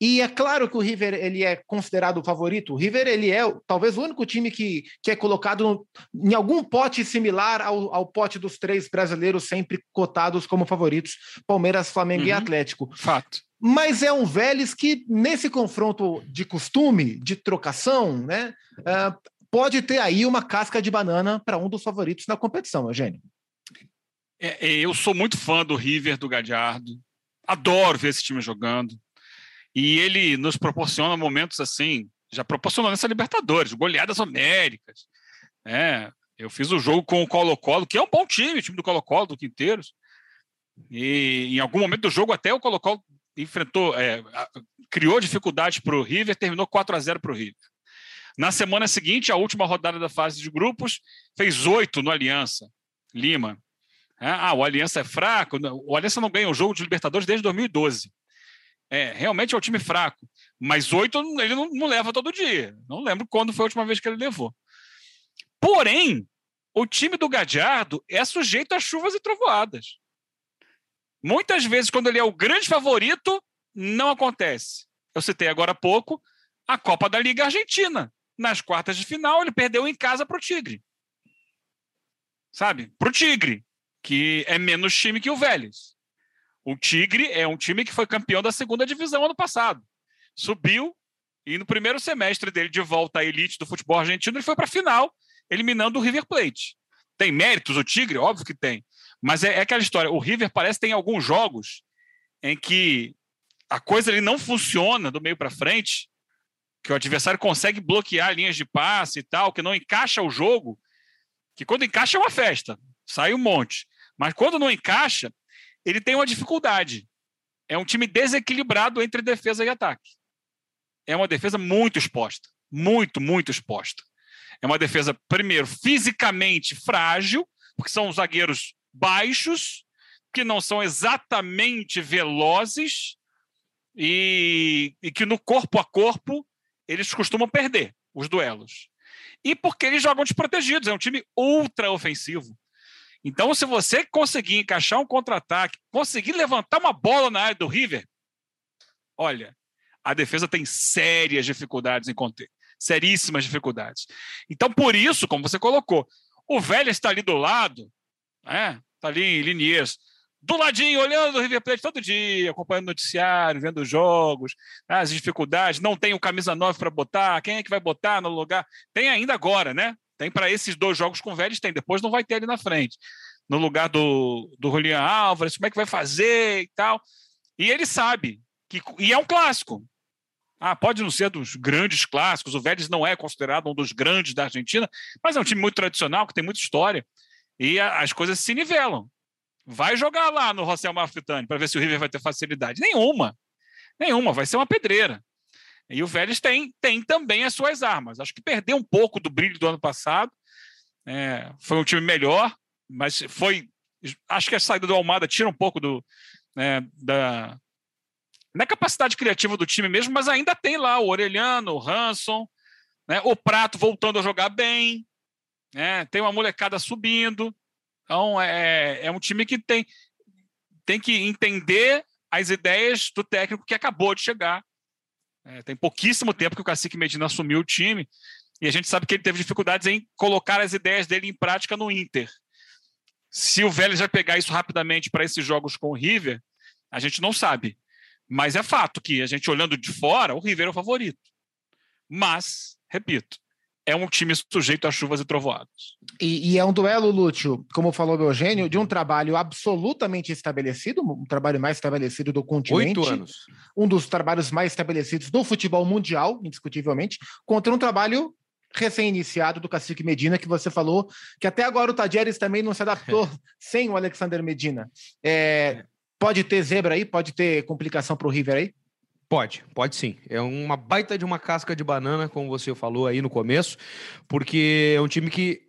e é claro que o River ele é considerado o favorito. O River ele é talvez o único time que, que é colocado em algum pote similar ao, ao pote dos três brasileiros sempre cotados como favoritos: Palmeiras, Flamengo uhum. e Atlético. Fato mas é um Vélez que, nesse confronto de costume, de trocação, né, uh, pode ter aí uma casca de banana para um dos favoritos na competição, Eugênio. É, é, eu sou muito fã do River, do Gadiardo, adoro ver esse time jogando, e ele nos proporciona momentos assim, já proporcionou nessa Libertadores, goleadas homéricas, né? Eu fiz o jogo com o Colo-Colo, que é um bom time, o time do Colo-Colo, do Quinteiros, e em algum momento do jogo até o Colo-Colo enfrentou, é, criou dificuldades para o River, terminou 4 a 0 para o River. Na semana seguinte, a última rodada da fase de grupos, fez oito no Aliança, Lima. É, ah, o Aliança é fraco. O Aliança não ganha o jogo de Libertadores desde 2012. É, realmente é um time fraco. Mas oito ele não, não leva todo dia. Não lembro quando foi a última vez que ele levou. Porém, o time do Gadiardo é sujeito a chuvas e trovoadas. Muitas vezes, quando ele é o grande favorito, não acontece. Eu citei agora há pouco a Copa da Liga Argentina. Nas quartas de final, ele perdeu em casa para o Tigre. Sabe? Para o Tigre, que é menos time que o Vélez. O Tigre é um time que foi campeão da segunda divisão ano passado. Subiu e no primeiro semestre dele de volta à elite do futebol argentino, ele foi para a final, eliminando o River Plate. Tem méritos o Tigre? Óbvio que tem. Mas é, é aquela história. O River parece que tem alguns jogos em que a coisa ele não funciona do meio para frente, que o adversário consegue bloquear linhas de passe e tal, que não encaixa o jogo, que quando encaixa é uma festa, sai um monte. Mas quando não encaixa, ele tem uma dificuldade. É um time desequilibrado entre defesa e ataque. É uma defesa muito exposta, muito, muito exposta. É uma defesa, primeiro, fisicamente frágil, porque são zagueiros baixos, que não são exatamente velozes e, e que no corpo a corpo eles costumam perder os duelos. E porque eles jogam desprotegidos, é um time ultra ofensivo. Então, se você conseguir encaixar um contra-ataque, conseguir levantar uma bola na área do River, olha, a defesa tem sérias dificuldades em conter seríssimas dificuldades. Então, por isso, como você colocou, o velho está ali do lado, né? está ali em Liniers, do ladinho, olhando o River Plate todo dia, acompanhando o noticiário, vendo os jogos, né? as dificuldades, não tem o camisa 9 para botar, quem é que vai botar no lugar? Tem ainda agora, né? Tem para esses dois jogos com o Vélez, tem, depois não vai ter ali na frente. No lugar do, do Julian Álvares, como é que vai fazer e tal. E ele sabe, que, e é um clássico. Ah, pode não ser dos grandes clássicos, o Vélez não é considerado um dos grandes da Argentina, mas é um time muito tradicional, que tem muita história. E a, as coisas se nivelam. Vai jogar lá no Rossel Marfitani para ver se o River vai ter facilidade. Nenhuma. Nenhuma, vai ser uma pedreira. E o Vélez tem, tem também as suas armas. Acho que perdeu um pouco do brilho do ano passado. É, foi um time melhor, mas foi. Acho que a saída do Almada tira um pouco do, né, da, na capacidade criativa do time mesmo, mas ainda tem lá o Orelhano, o Hanson, né, o Prato voltando a jogar bem, né, tem uma molecada subindo. Então, é, é um time que tem, tem que entender as ideias do técnico que acabou de chegar. É, tem pouquíssimo tempo que o Cacique Medina assumiu o time e a gente sabe que ele teve dificuldades em colocar as ideias dele em prática no Inter. Se o Vélez vai pegar isso rapidamente para esses jogos com o River, a gente não sabe. Mas é fato que a gente olhando de fora, o River é o favorito. Mas, repito, é um time sujeito a chuvas e trovoados. E, e, é um duelo, Lúcio, como falou o Eugênio, de um trabalho absolutamente estabelecido, um trabalho mais estabelecido do continente. Oito anos. Um dos trabalhos mais estabelecidos do futebol mundial, indiscutivelmente, contra um trabalho recém-iniciado do Cacique Medina, que você falou que até agora o Tadieres também não se adaptou sem o Alexander Medina. É, Pode ter zebra aí? Pode ter complicação para o River aí? Pode, pode sim. É uma baita de uma casca de banana, como você falou aí no começo, porque é um time que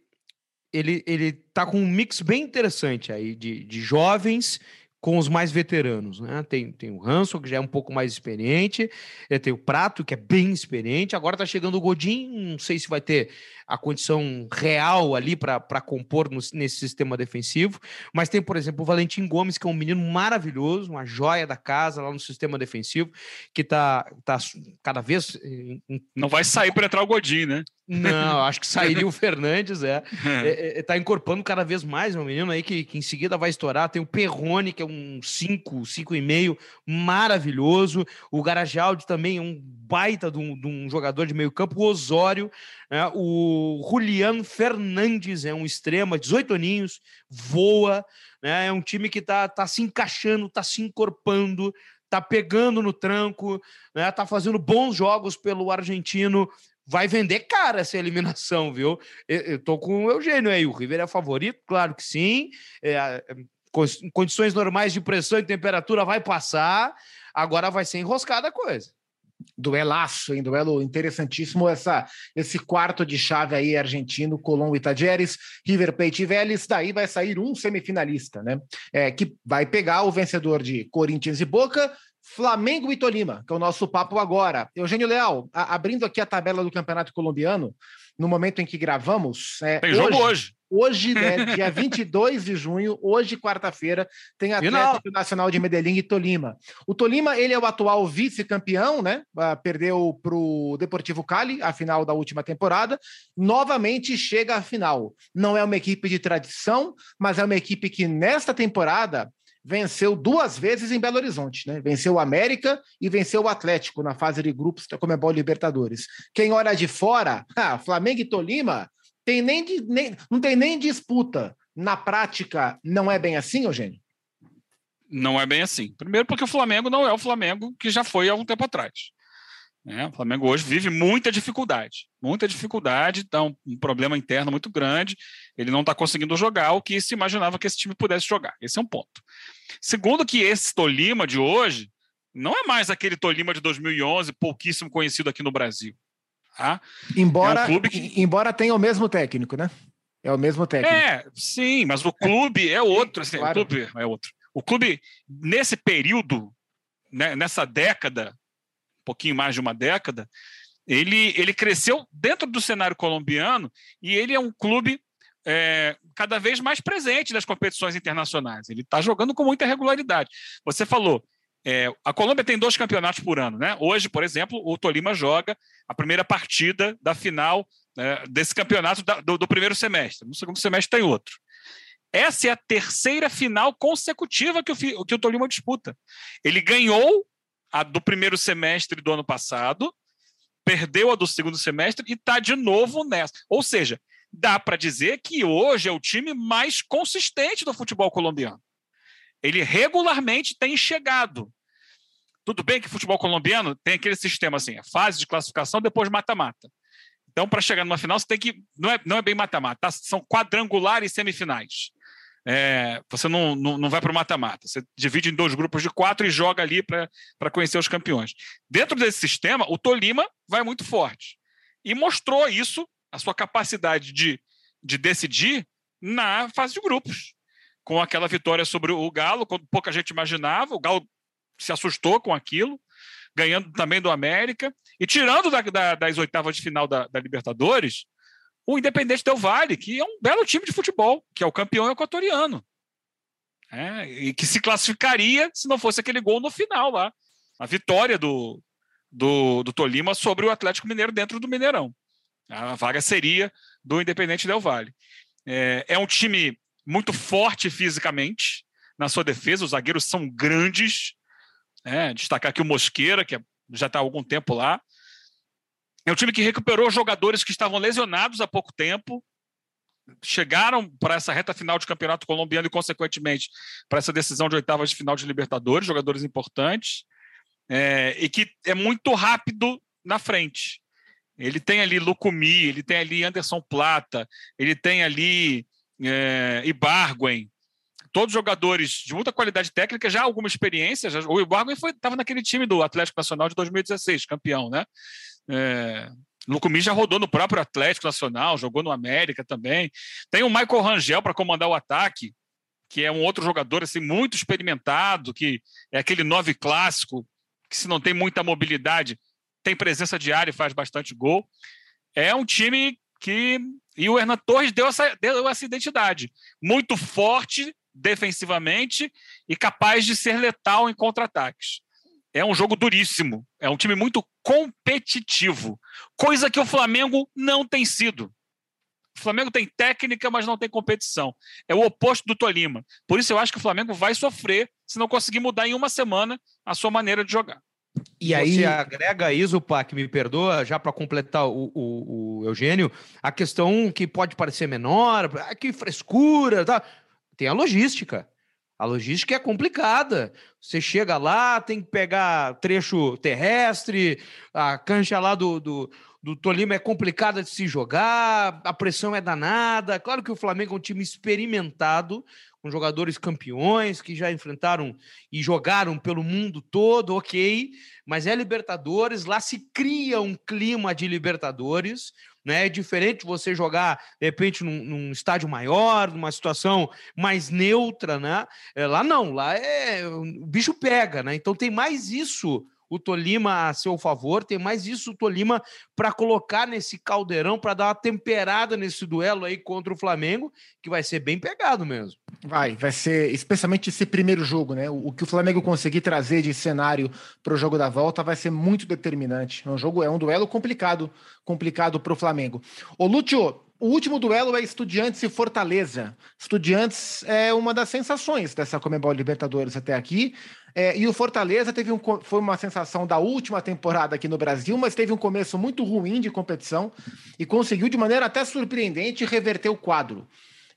ele, ele tá com um mix bem interessante aí de, de jovens com os mais veteranos, né? Tem, tem o Hanson, que já é um pouco mais experiente, é, tem o Prato, que é bem experiente, agora tá chegando o Godin, não sei se vai ter a condição real ali para compor no, nesse sistema defensivo. Mas tem, por exemplo, o Valentim Gomes, que é um menino maravilhoso, uma joia da casa lá no sistema defensivo, que está tá cada vez. Não vai sair para entrar o Godin, né? Não, acho que sairia o Fernandes, é. é, é tá incorporando cada vez mais, um menino aí que, que em seguida vai estourar. Tem o Perrone, que é um 5, 5,5, maravilhoso. O Garajaldi também é um baita de um, de um jogador de meio campo. O Osório, né? o Julian Fernandes é um extrema, 18 aninhos, voa. Né? É um time que está tá se encaixando, está se encorpando, está pegando no tranco, né? tá fazendo bons jogos pelo argentino. Vai vender cara essa eliminação, viu? Eu, tô com o Eugênio aí. O River é favorito? Claro que sim. É, é condições normais de pressão e temperatura vai passar. Agora vai ser enroscada a coisa duelaço, hein? Duelo interessantíssimo. Essa, esse quarto de chave aí argentino, Colombo e Tajeres, River Plate e Vélez. Daí vai sair um semifinalista, né? É, que vai pegar o vencedor de Corinthians e Boca. Flamengo e Tolima, que é o nosso papo agora. Eugênio Leal, a, abrindo aqui a tabela do Campeonato Colombiano, no momento em que gravamos. É, Tem jogo hoje. Hoje, né, dia 22 de junho, hoje, quarta-feira, tem Atlético Nacional de Medellín e Tolima. O Tolima, ele é o atual vice-campeão, né? Ah, perdeu para o Deportivo Cali, a final da última temporada. Novamente chega à final. Não é uma equipe de tradição, mas é uma equipe que, nesta temporada, venceu duas vezes em Belo Horizonte, né? Venceu o América e venceu o Atlético na fase de grupos da Comebol Libertadores. Quem olha de fora, ah, Flamengo e Tolima, tem nem, de, nem não tem nem disputa. Na prática, não é bem assim, Eugênio? Não é bem assim. Primeiro, porque o Flamengo não é o Flamengo que já foi há um tempo atrás. É, o Flamengo hoje vive muita dificuldade, muita dificuldade, está um, um, problema interno muito grande. Ele não está conseguindo jogar o que se imaginava que esse time pudesse jogar. Esse é um ponto. Segundo, que esse Tolima de hoje não é mais aquele Tolima de 2011, pouquíssimo conhecido aqui no Brasil. Tá? Embora, é um que... embora tenha o mesmo técnico, né? É o mesmo técnico. É, sim, mas o clube é outro. Assim, claro. O clube é outro. O clube, nesse período, né, nessa década, um pouquinho mais de uma década, ele, ele cresceu dentro do cenário colombiano e ele é um clube é, cada vez mais presente nas competições internacionais. Ele está jogando com muita regularidade. Você falou, é, a Colômbia tem dois campeonatos por ano, né? Hoje, por exemplo, o Tolima joga a primeira partida da final né, desse campeonato da, do, do, primeiro semestre. No segundo semestre tem outro. Essa é a terceira final consecutiva que o, que o Tolima disputa. Ele ganhou a do primeiro semestre do ano passado, perdeu a do segundo semestre e está de novo nessa. Ou seja, dá para dizer que hoje é o time mais consistente do futebol colombiano. Ele regularmente tem chegado tudo bem que futebol colombiano tem aquele sistema assim, a fase de classificação, depois mata-mata. Então, para chegar numa final, você tem que. Não é, não é bem mata-mata, tá? são quadrangulares semifinais. É, você não, não, não vai para o mata-mata. Você divide em dois grupos de quatro e joga ali para conhecer os campeões. Dentro desse sistema, o Tolima vai muito forte. E mostrou isso, a sua capacidade de, de decidir na fase de grupos. Com aquela vitória sobre o Galo, quando pouca gente imaginava. O Galo se assustou com aquilo, ganhando também do América, e tirando da, da, das oitavas de final da, da, Libertadores, o Independente Del Vale, que é um belo time de futebol, que é o campeão equatoriano. É, e que se classificaria se não fosse aquele gol no final lá. A vitória do, do, do Tolima sobre o Atlético Mineiro dentro do Mineirão. A vaga seria do Independente Del Vale. É, é um time muito forte fisicamente na sua defesa, os zagueiros são grandes, é, destacar aqui o Mosqueira, que é, já está há algum tempo lá. É um time que recuperou jogadores que estavam lesionados há pouco tempo, chegaram para essa reta final de campeonato colombiano e, consequentemente, para essa decisão de oitavas de final de Libertadores, jogadores importantes, é, e que é muito rápido na frente. Ele tem ali Lucumi, ele tem ali Anderson Plata, ele tem ali é, Ibarguen, todos jogadores de muita qualidade técnica, já alguma experiência. Já, o Ibarguen estava naquele time do Atlético Nacional de 2016, campeão, né? É, Lucumi já rodou no próprio Atlético Nacional, jogou no América também. Tem o Michael Rangel para comandar o ataque, que é um outro jogador assim muito experimentado, que é aquele nove clássico, que se não tem muita mobilidade, tem presença de área e faz bastante gol. É um time que. E o Hernan Torres deu essa, deu essa identidade. Muito forte, defensivamente e capaz de ser letal em contra-ataques. É um jogo duríssimo, é um time muito competitivo, coisa que o Flamengo não tem sido. O Flamengo tem técnica, mas não tem competição. É o oposto do Tolima. Por isso eu acho que o Flamengo vai sofrer se não conseguir mudar em uma semana a sua maneira de jogar. E aí... Você agrega isso, Pac, me perdoa, já para completar o, o, o, Eugênio, a questão que pode parecer menor, ah, que frescura, tá? tem a logística. A logística é complicada. Você chega lá, tem que pegar trecho terrestre, a cancha lá do, do, do Tolima é complicada de se jogar, a pressão é danada. Claro que o Flamengo é um time experimentado, com jogadores campeões que já enfrentaram e jogaram pelo mundo todo, ok, mas é Libertadores, lá se cria um clima de Libertadores né? É diferente você jogar, de repente, num, num estádio maior, numa situação mais neutra, né? É, lá não, lá é o bicho pega, né? Então tem mais isso o Tolima a seu favor, tem mais isso o Tolima para colocar nesse caldeirão, para dar uma temperada nesse duelo aí contra o Flamengo, que vai ser bem pegado mesmo. Vai, vai ser especialmente esse primeiro jogo, né? O, que o Flamengo conseguir trazer de cenário para o jogo da volta vai ser muito determinante. É um jogo, é um duelo complicado, complicado para o Flamengo. Ô, Lúcio, o último duelo é Estudiantes e Fortaleza. Estudiantes é uma das sensações dessa Comebol Libertadores até aqui. É, e o Fortaleza teve um, foi uma sensação da última temporada aqui no Brasil, mas teve um começo muito ruim de competição e conseguiu, de maneira até surpreendente, reverter o quadro.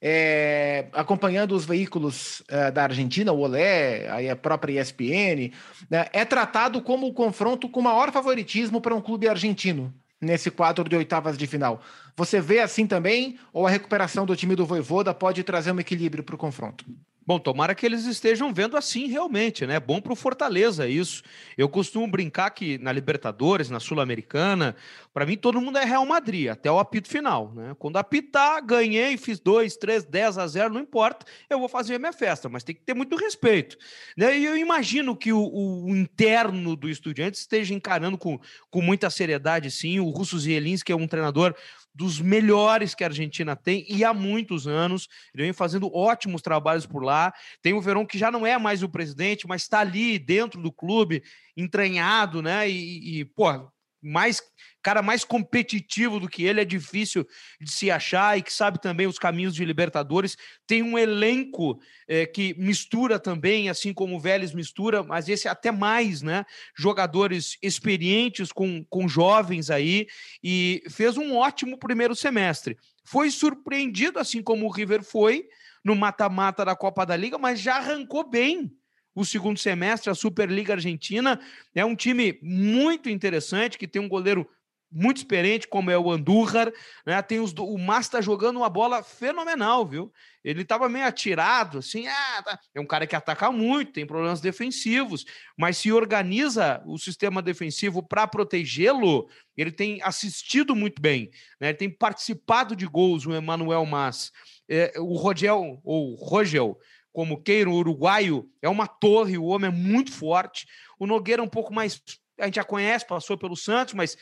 É, acompanhando os veículos é, da Argentina, o Olé, aí a própria ESPN, né, é tratado como o confronto com maior favoritismo para um clube argentino nesse quadro de oitavas de final. Você vê assim também, ou a recuperação do time do Voivoda pode trazer um equilíbrio para o confronto? Bom, tomara que eles estejam vendo assim realmente, né? Bom para o Fortaleza isso. Eu costumo brincar que na Libertadores, na Sul-Americana, para mim todo mundo é Real Madrid, até o apito final, né? Quando apitar, ganhei, fiz 2, 3, 10 a 0, não importa, eu vou fazer a minha festa, mas tem que ter muito respeito. Né? E eu imagino que o, o interno do estudante esteja encarando com, com muita seriedade, sim. O Russo Zielinski é um treinador dos melhores que a Argentina tem e há muitos anos. Ele vem fazendo ótimos trabalhos por lá. Tem o Verón que já não é mais o presidente, mas está ali dentro do clube, entranhado, né? E, e pô, mais cara mais competitivo do que ele é difícil de se achar e que sabe também os caminhos de Libertadores. Tem um elenco é, que mistura também, assim como o Vélez mistura, mas esse é até mais, né? Jogadores experientes com, com jovens aí e fez um ótimo primeiro semestre. Foi surpreendido, assim como o River foi no mata-mata da Copa da Liga, mas já arrancou bem o segundo semestre. A Superliga Argentina é um time muito interessante, que tem um goleiro muito experiente, como é o Andújar, né? Tem os, o Massa está jogando uma bola fenomenal, viu? Ele estava meio atirado, assim, ah, tá. é um cara que ataca muito, tem problemas defensivos, mas se organiza o sistema defensivo para protegê-lo, ele tem assistido muito bem, né? Ele tem participado de gols, o Emanuel Mas. É, o Rogel, ou Rogel, como queira, o uruguaio, é uma torre, o homem é muito forte. O Nogueira é um pouco mais. A gente já conhece, passou pelo Santos, mas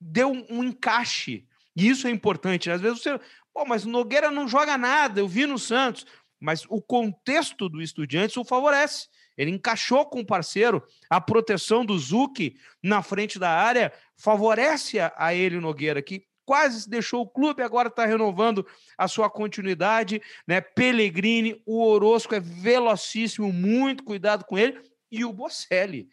deu um, encaixe. E isso é importante. Às vezes você. Pô, mas o Nogueira não joga nada, eu vi no Santos. Mas o contexto do Estudiantes o favorece. Ele encaixou com o parceiro, a proteção do Zuc na frente da área favorece a, a ele, Nogueira, que quase deixou o clube, agora está renovando a sua continuidade, né? Pellegrini, o Orosco é velocíssimo, muito cuidado com ele, e o Bocelli.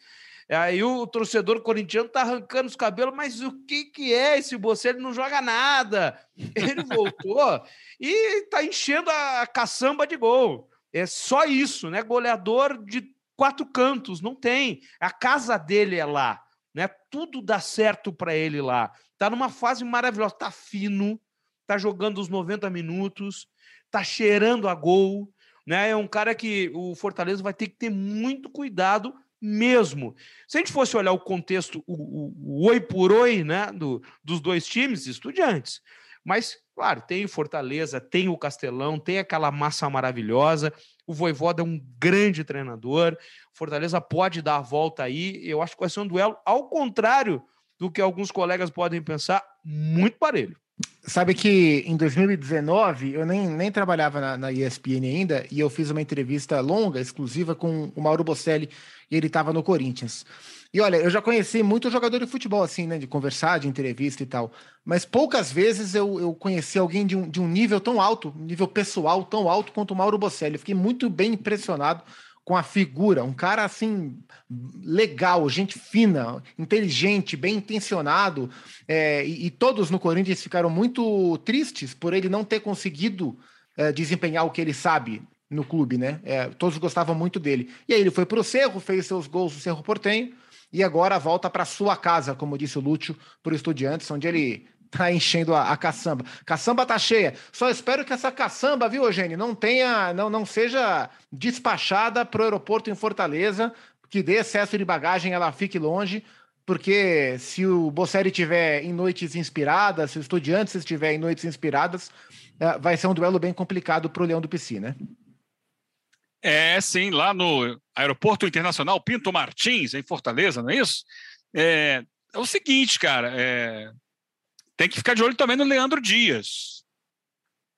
Aí o torcedor corintiano tá arrancando os cabelos, mas o que que é esse Bocelli? Não joga nada. Ele voltou e tá enchendo a caçamba de gol. É só isso, né? Goleador de quatro cantos, não tem. A casa dele é lá, né? Tudo dá certo para ele lá. Tá numa fase maravilhosa, tá fino, tá jogando os 90 minutos, tá cheirando a gol, né? É um cara que o Fortaleza vai ter que ter muito cuidado mesmo. Se a gente fosse olhar o contexto, o, o, o oi por oi, né, do, dos dois times, estudiantes. Mas, claro, tem o Fortaleza, tem o Castelão, tem aquela massa maravilhosa. O Voivoda é um grande treinador. Fortaleza pode dar a volta aí. Eu acho que vai ser um duelo, ao contrário do que alguns colegas podem pensar, muito parelho. Sabe que em 2019 eu nem, nem trabalhava na, na, ESPN ainda e eu fiz uma entrevista longa, exclusiva, com o Mauro Bocelli e ele estava no Corinthians. E olha, eu já conheci muito jogador de futebol, assim, né? De conversar, de entrevista e tal. Mas poucas vezes eu, eu conheci alguém de um, de um nível tão alto, nível pessoal tão alto quanto o Mauro Bocelli. Eu fiquei muito bem impressionado com a figura, um cara assim legal, gente fina, inteligente, bem intencionado, é, e, e, todos no Corinthians ficaram muito tristes por ele não ter conseguido é, desempenhar o que ele sabe no clube, né? É, todos gostavam muito dele. E aí ele foi para o Cerro, fez seus gols no Cerro Portenho e agora volta para sua casa, como disse o Lúcio, para o Estudiantes, onde ele tá enchendo a, a caçamba. Caçamba tá cheia. Só espero que essa caçamba, viu, Eugênio, não tenha, não, não seja despachada para o aeroporto em Fortaleza, que dê excesso de bagagem, ela fique longe, porque se o Bocelli estiver em noites inspiradas, se o Estudiantes estiver em noites inspiradas, é, vai ser um duelo bem complicado para o Leão do Pici, né? É, sim, lá no Aeroporto Internacional Pinto Martins, em Fortaleza, não é isso? É, é o seguinte, cara, é, tem que ficar de olho também no Leandro Dias,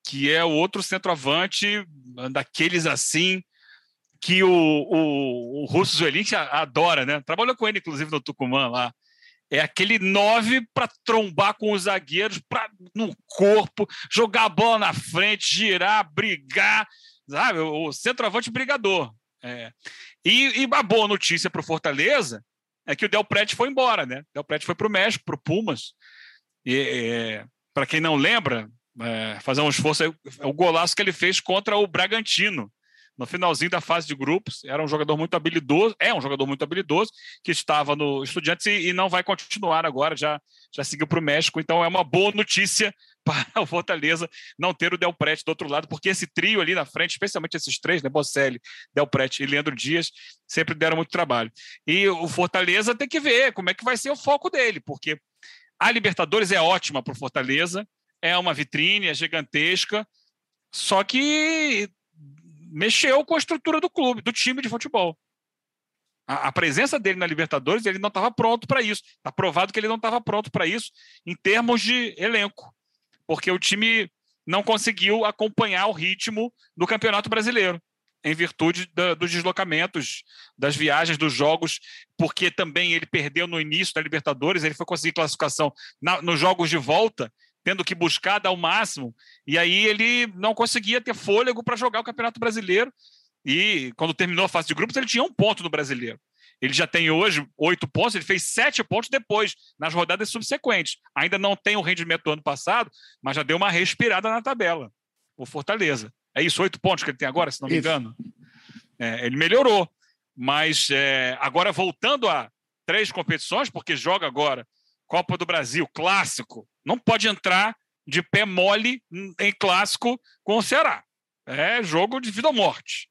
que é o outro centroavante daqueles assim que o, o, o Russo Zuelink adora, né? Trabalhou com ele, inclusive, no Tucumã lá. É aquele nove para trombar com os zagueiros, pra, no corpo, jogar a bola na frente, girar, brigar, sabe? O centroavante brigador. É. E, e a boa notícia para o Fortaleza é que o Del Prete foi embora, né? O Del Prete foi para o México, para o Pumas. E, é, para quem não lembra, é, fazer um esforço, é o golaço que ele fez contra o Bragantino no finalzinho da fase de grupos. Era um jogador muito habilidoso, é um jogador muito habilidoso, que estava no Estudiantes e, e não vai continuar agora, já, já seguiu para o México. Então é uma boa notícia para o Fortaleza não ter o Del Prete do outro lado, porque esse trio ali na frente, especialmente esses três, né, Bocelli, Del Prete e Leandro Dias, sempre deram muito trabalho. E o Fortaleza tem que ver como é que vai ser o foco dele, porque a Libertadores é ótima para o Fortaleza, é uma vitrine, é gigantesca, só que mexeu com a estrutura do clube, do time de futebol. A, a presença dele na Libertadores, ele não estava pronto para isso. Está provado que ele não estava pronto para isso em termos de elenco, porque o time não conseguiu acompanhar o ritmo do Campeonato Brasileiro, em virtude da, dos deslocamentos, das viagens, dos jogos, porque também ele perdeu no início da Libertadores, ele foi conseguir classificação na, nos jogos de volta tendo que buscar dar o máximo, e aí ele não conseguia ter fôlego para jogar o Campeonato Brasileiro. E quando terminou a fase de grupos, ele tinha um ponto no brasileiro. Ele já tem hoje oito pontos, ele fez sete pontos depois, nas rodadas subsequentes. Ainda não tem o rendimento do ano passado, mas já deu uma respirada na tabela. O Fortaleza. É isso, oito pontos que ele tem agora, se não me engano. É, ele melhorou. Mas é, agora voltando a três competições, porque joga agora Copa do Brasil, clássico, não pode entrar de pé mole em clássico com o Ceará. É jogo de vida ou morte.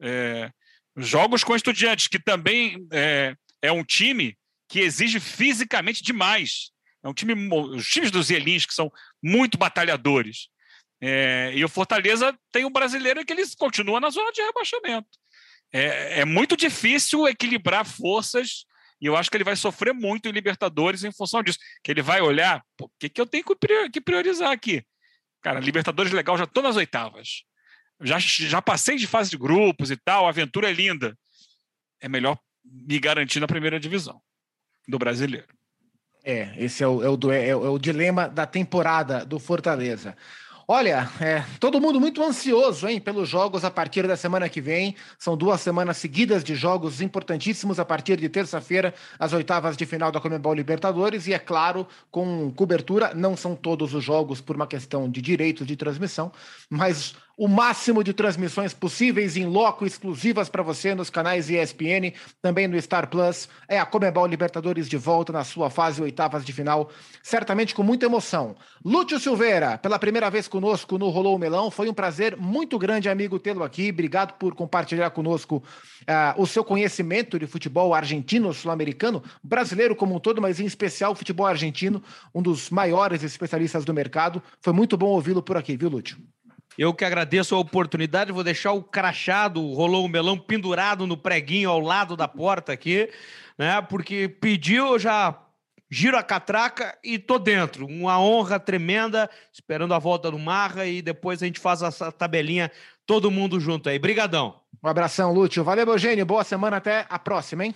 É, jogos com estudiantes, que também é, é, um time que exige fisicamente demais. É um time, os times dos Zelins, que são muito batalhadores. É, e o Fortaleza tem o um brasileiro que eles continuam na zona de rebaixamento. É, é muito difícil equilibrar forças e eu acho que ele vai sofrer muito em Libertadores em função disso. Que ele vai olhar, o que, que eu tenho que priorizar aqui? Cara, Libertadores legal, já estou nas oitavas. Já, já passei de fase de grupos e tal, a aventura é linda. É melhor me garantir na primeira divisão do brasileiro. É, esse é o, é o, é é o dilema da temporada do Fortaleza. Olha, é, todo mundo muito ansioso, hein, pelos jogos a partir da semana que vem. São duas semanas seguidas de jogos importantíssimos a partir de terça-feira, as oitavas de final da Comebol Libertadores. E é claro, com cobertura, não são todos os jogos por uma questão de direitos de transmissão, mas o máximo de transmissões possíveis em loco exclusivas para você nos canais ESPN, também no Star Plus. É a Comebol Libertadores de volta na sua fase oitavas de final, certamente com muita emoção. Lúcio Silveira, pela primeira vez conosco no Rolou o Melão, foi um prazer muito grande, amigo, tê-lo aqui. Obrigado por compartilhar conosco uh, o seu conhecimento de futebol argentino, sul-americano, brasileiro como um todo, mas em especial futebol argentino, um dos maiores especialistas do mercado. Foi muito bom ouvi-lo por aqui, viu, Lúcio? Eu que agradeço a oportunidade, vou deixar o crachado, rolou o melão pendurado no preguinho ao lado da porta aqui, né? Porque pediu, eu já giro a catraca e tô dentro. Uma honra tremenda, esperando a volta do Marra e depois a gente faz essa tabelinha todo mundo junto aí. Brigadão. Um abração, Lúcio. Valeu, Eugênio. Boa semana, até a próxima, hein?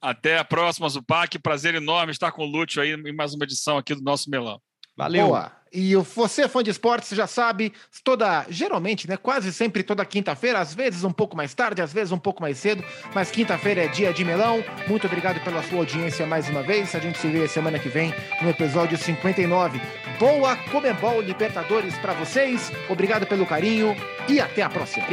Até a próxima, Zupac. Prazer enorme estar com o Lúcio aí em mais uma edição aqui do nosso Melão. Valeu. Boa. E você, fã de esportes, já sabe, toda, geralmente, né, quase sempre toda quinta-feira, às vezes um pouco mais tarde, às vezes um pouco mais cedo, mas quinta-feira é dia de melão. Muito obrigado pela sua audiência mais uma vez. A gente se vê semana que vem no episódio 59. Boa Comebol Libertadores para vocês. Obrigado pelo carinho e até a próxima.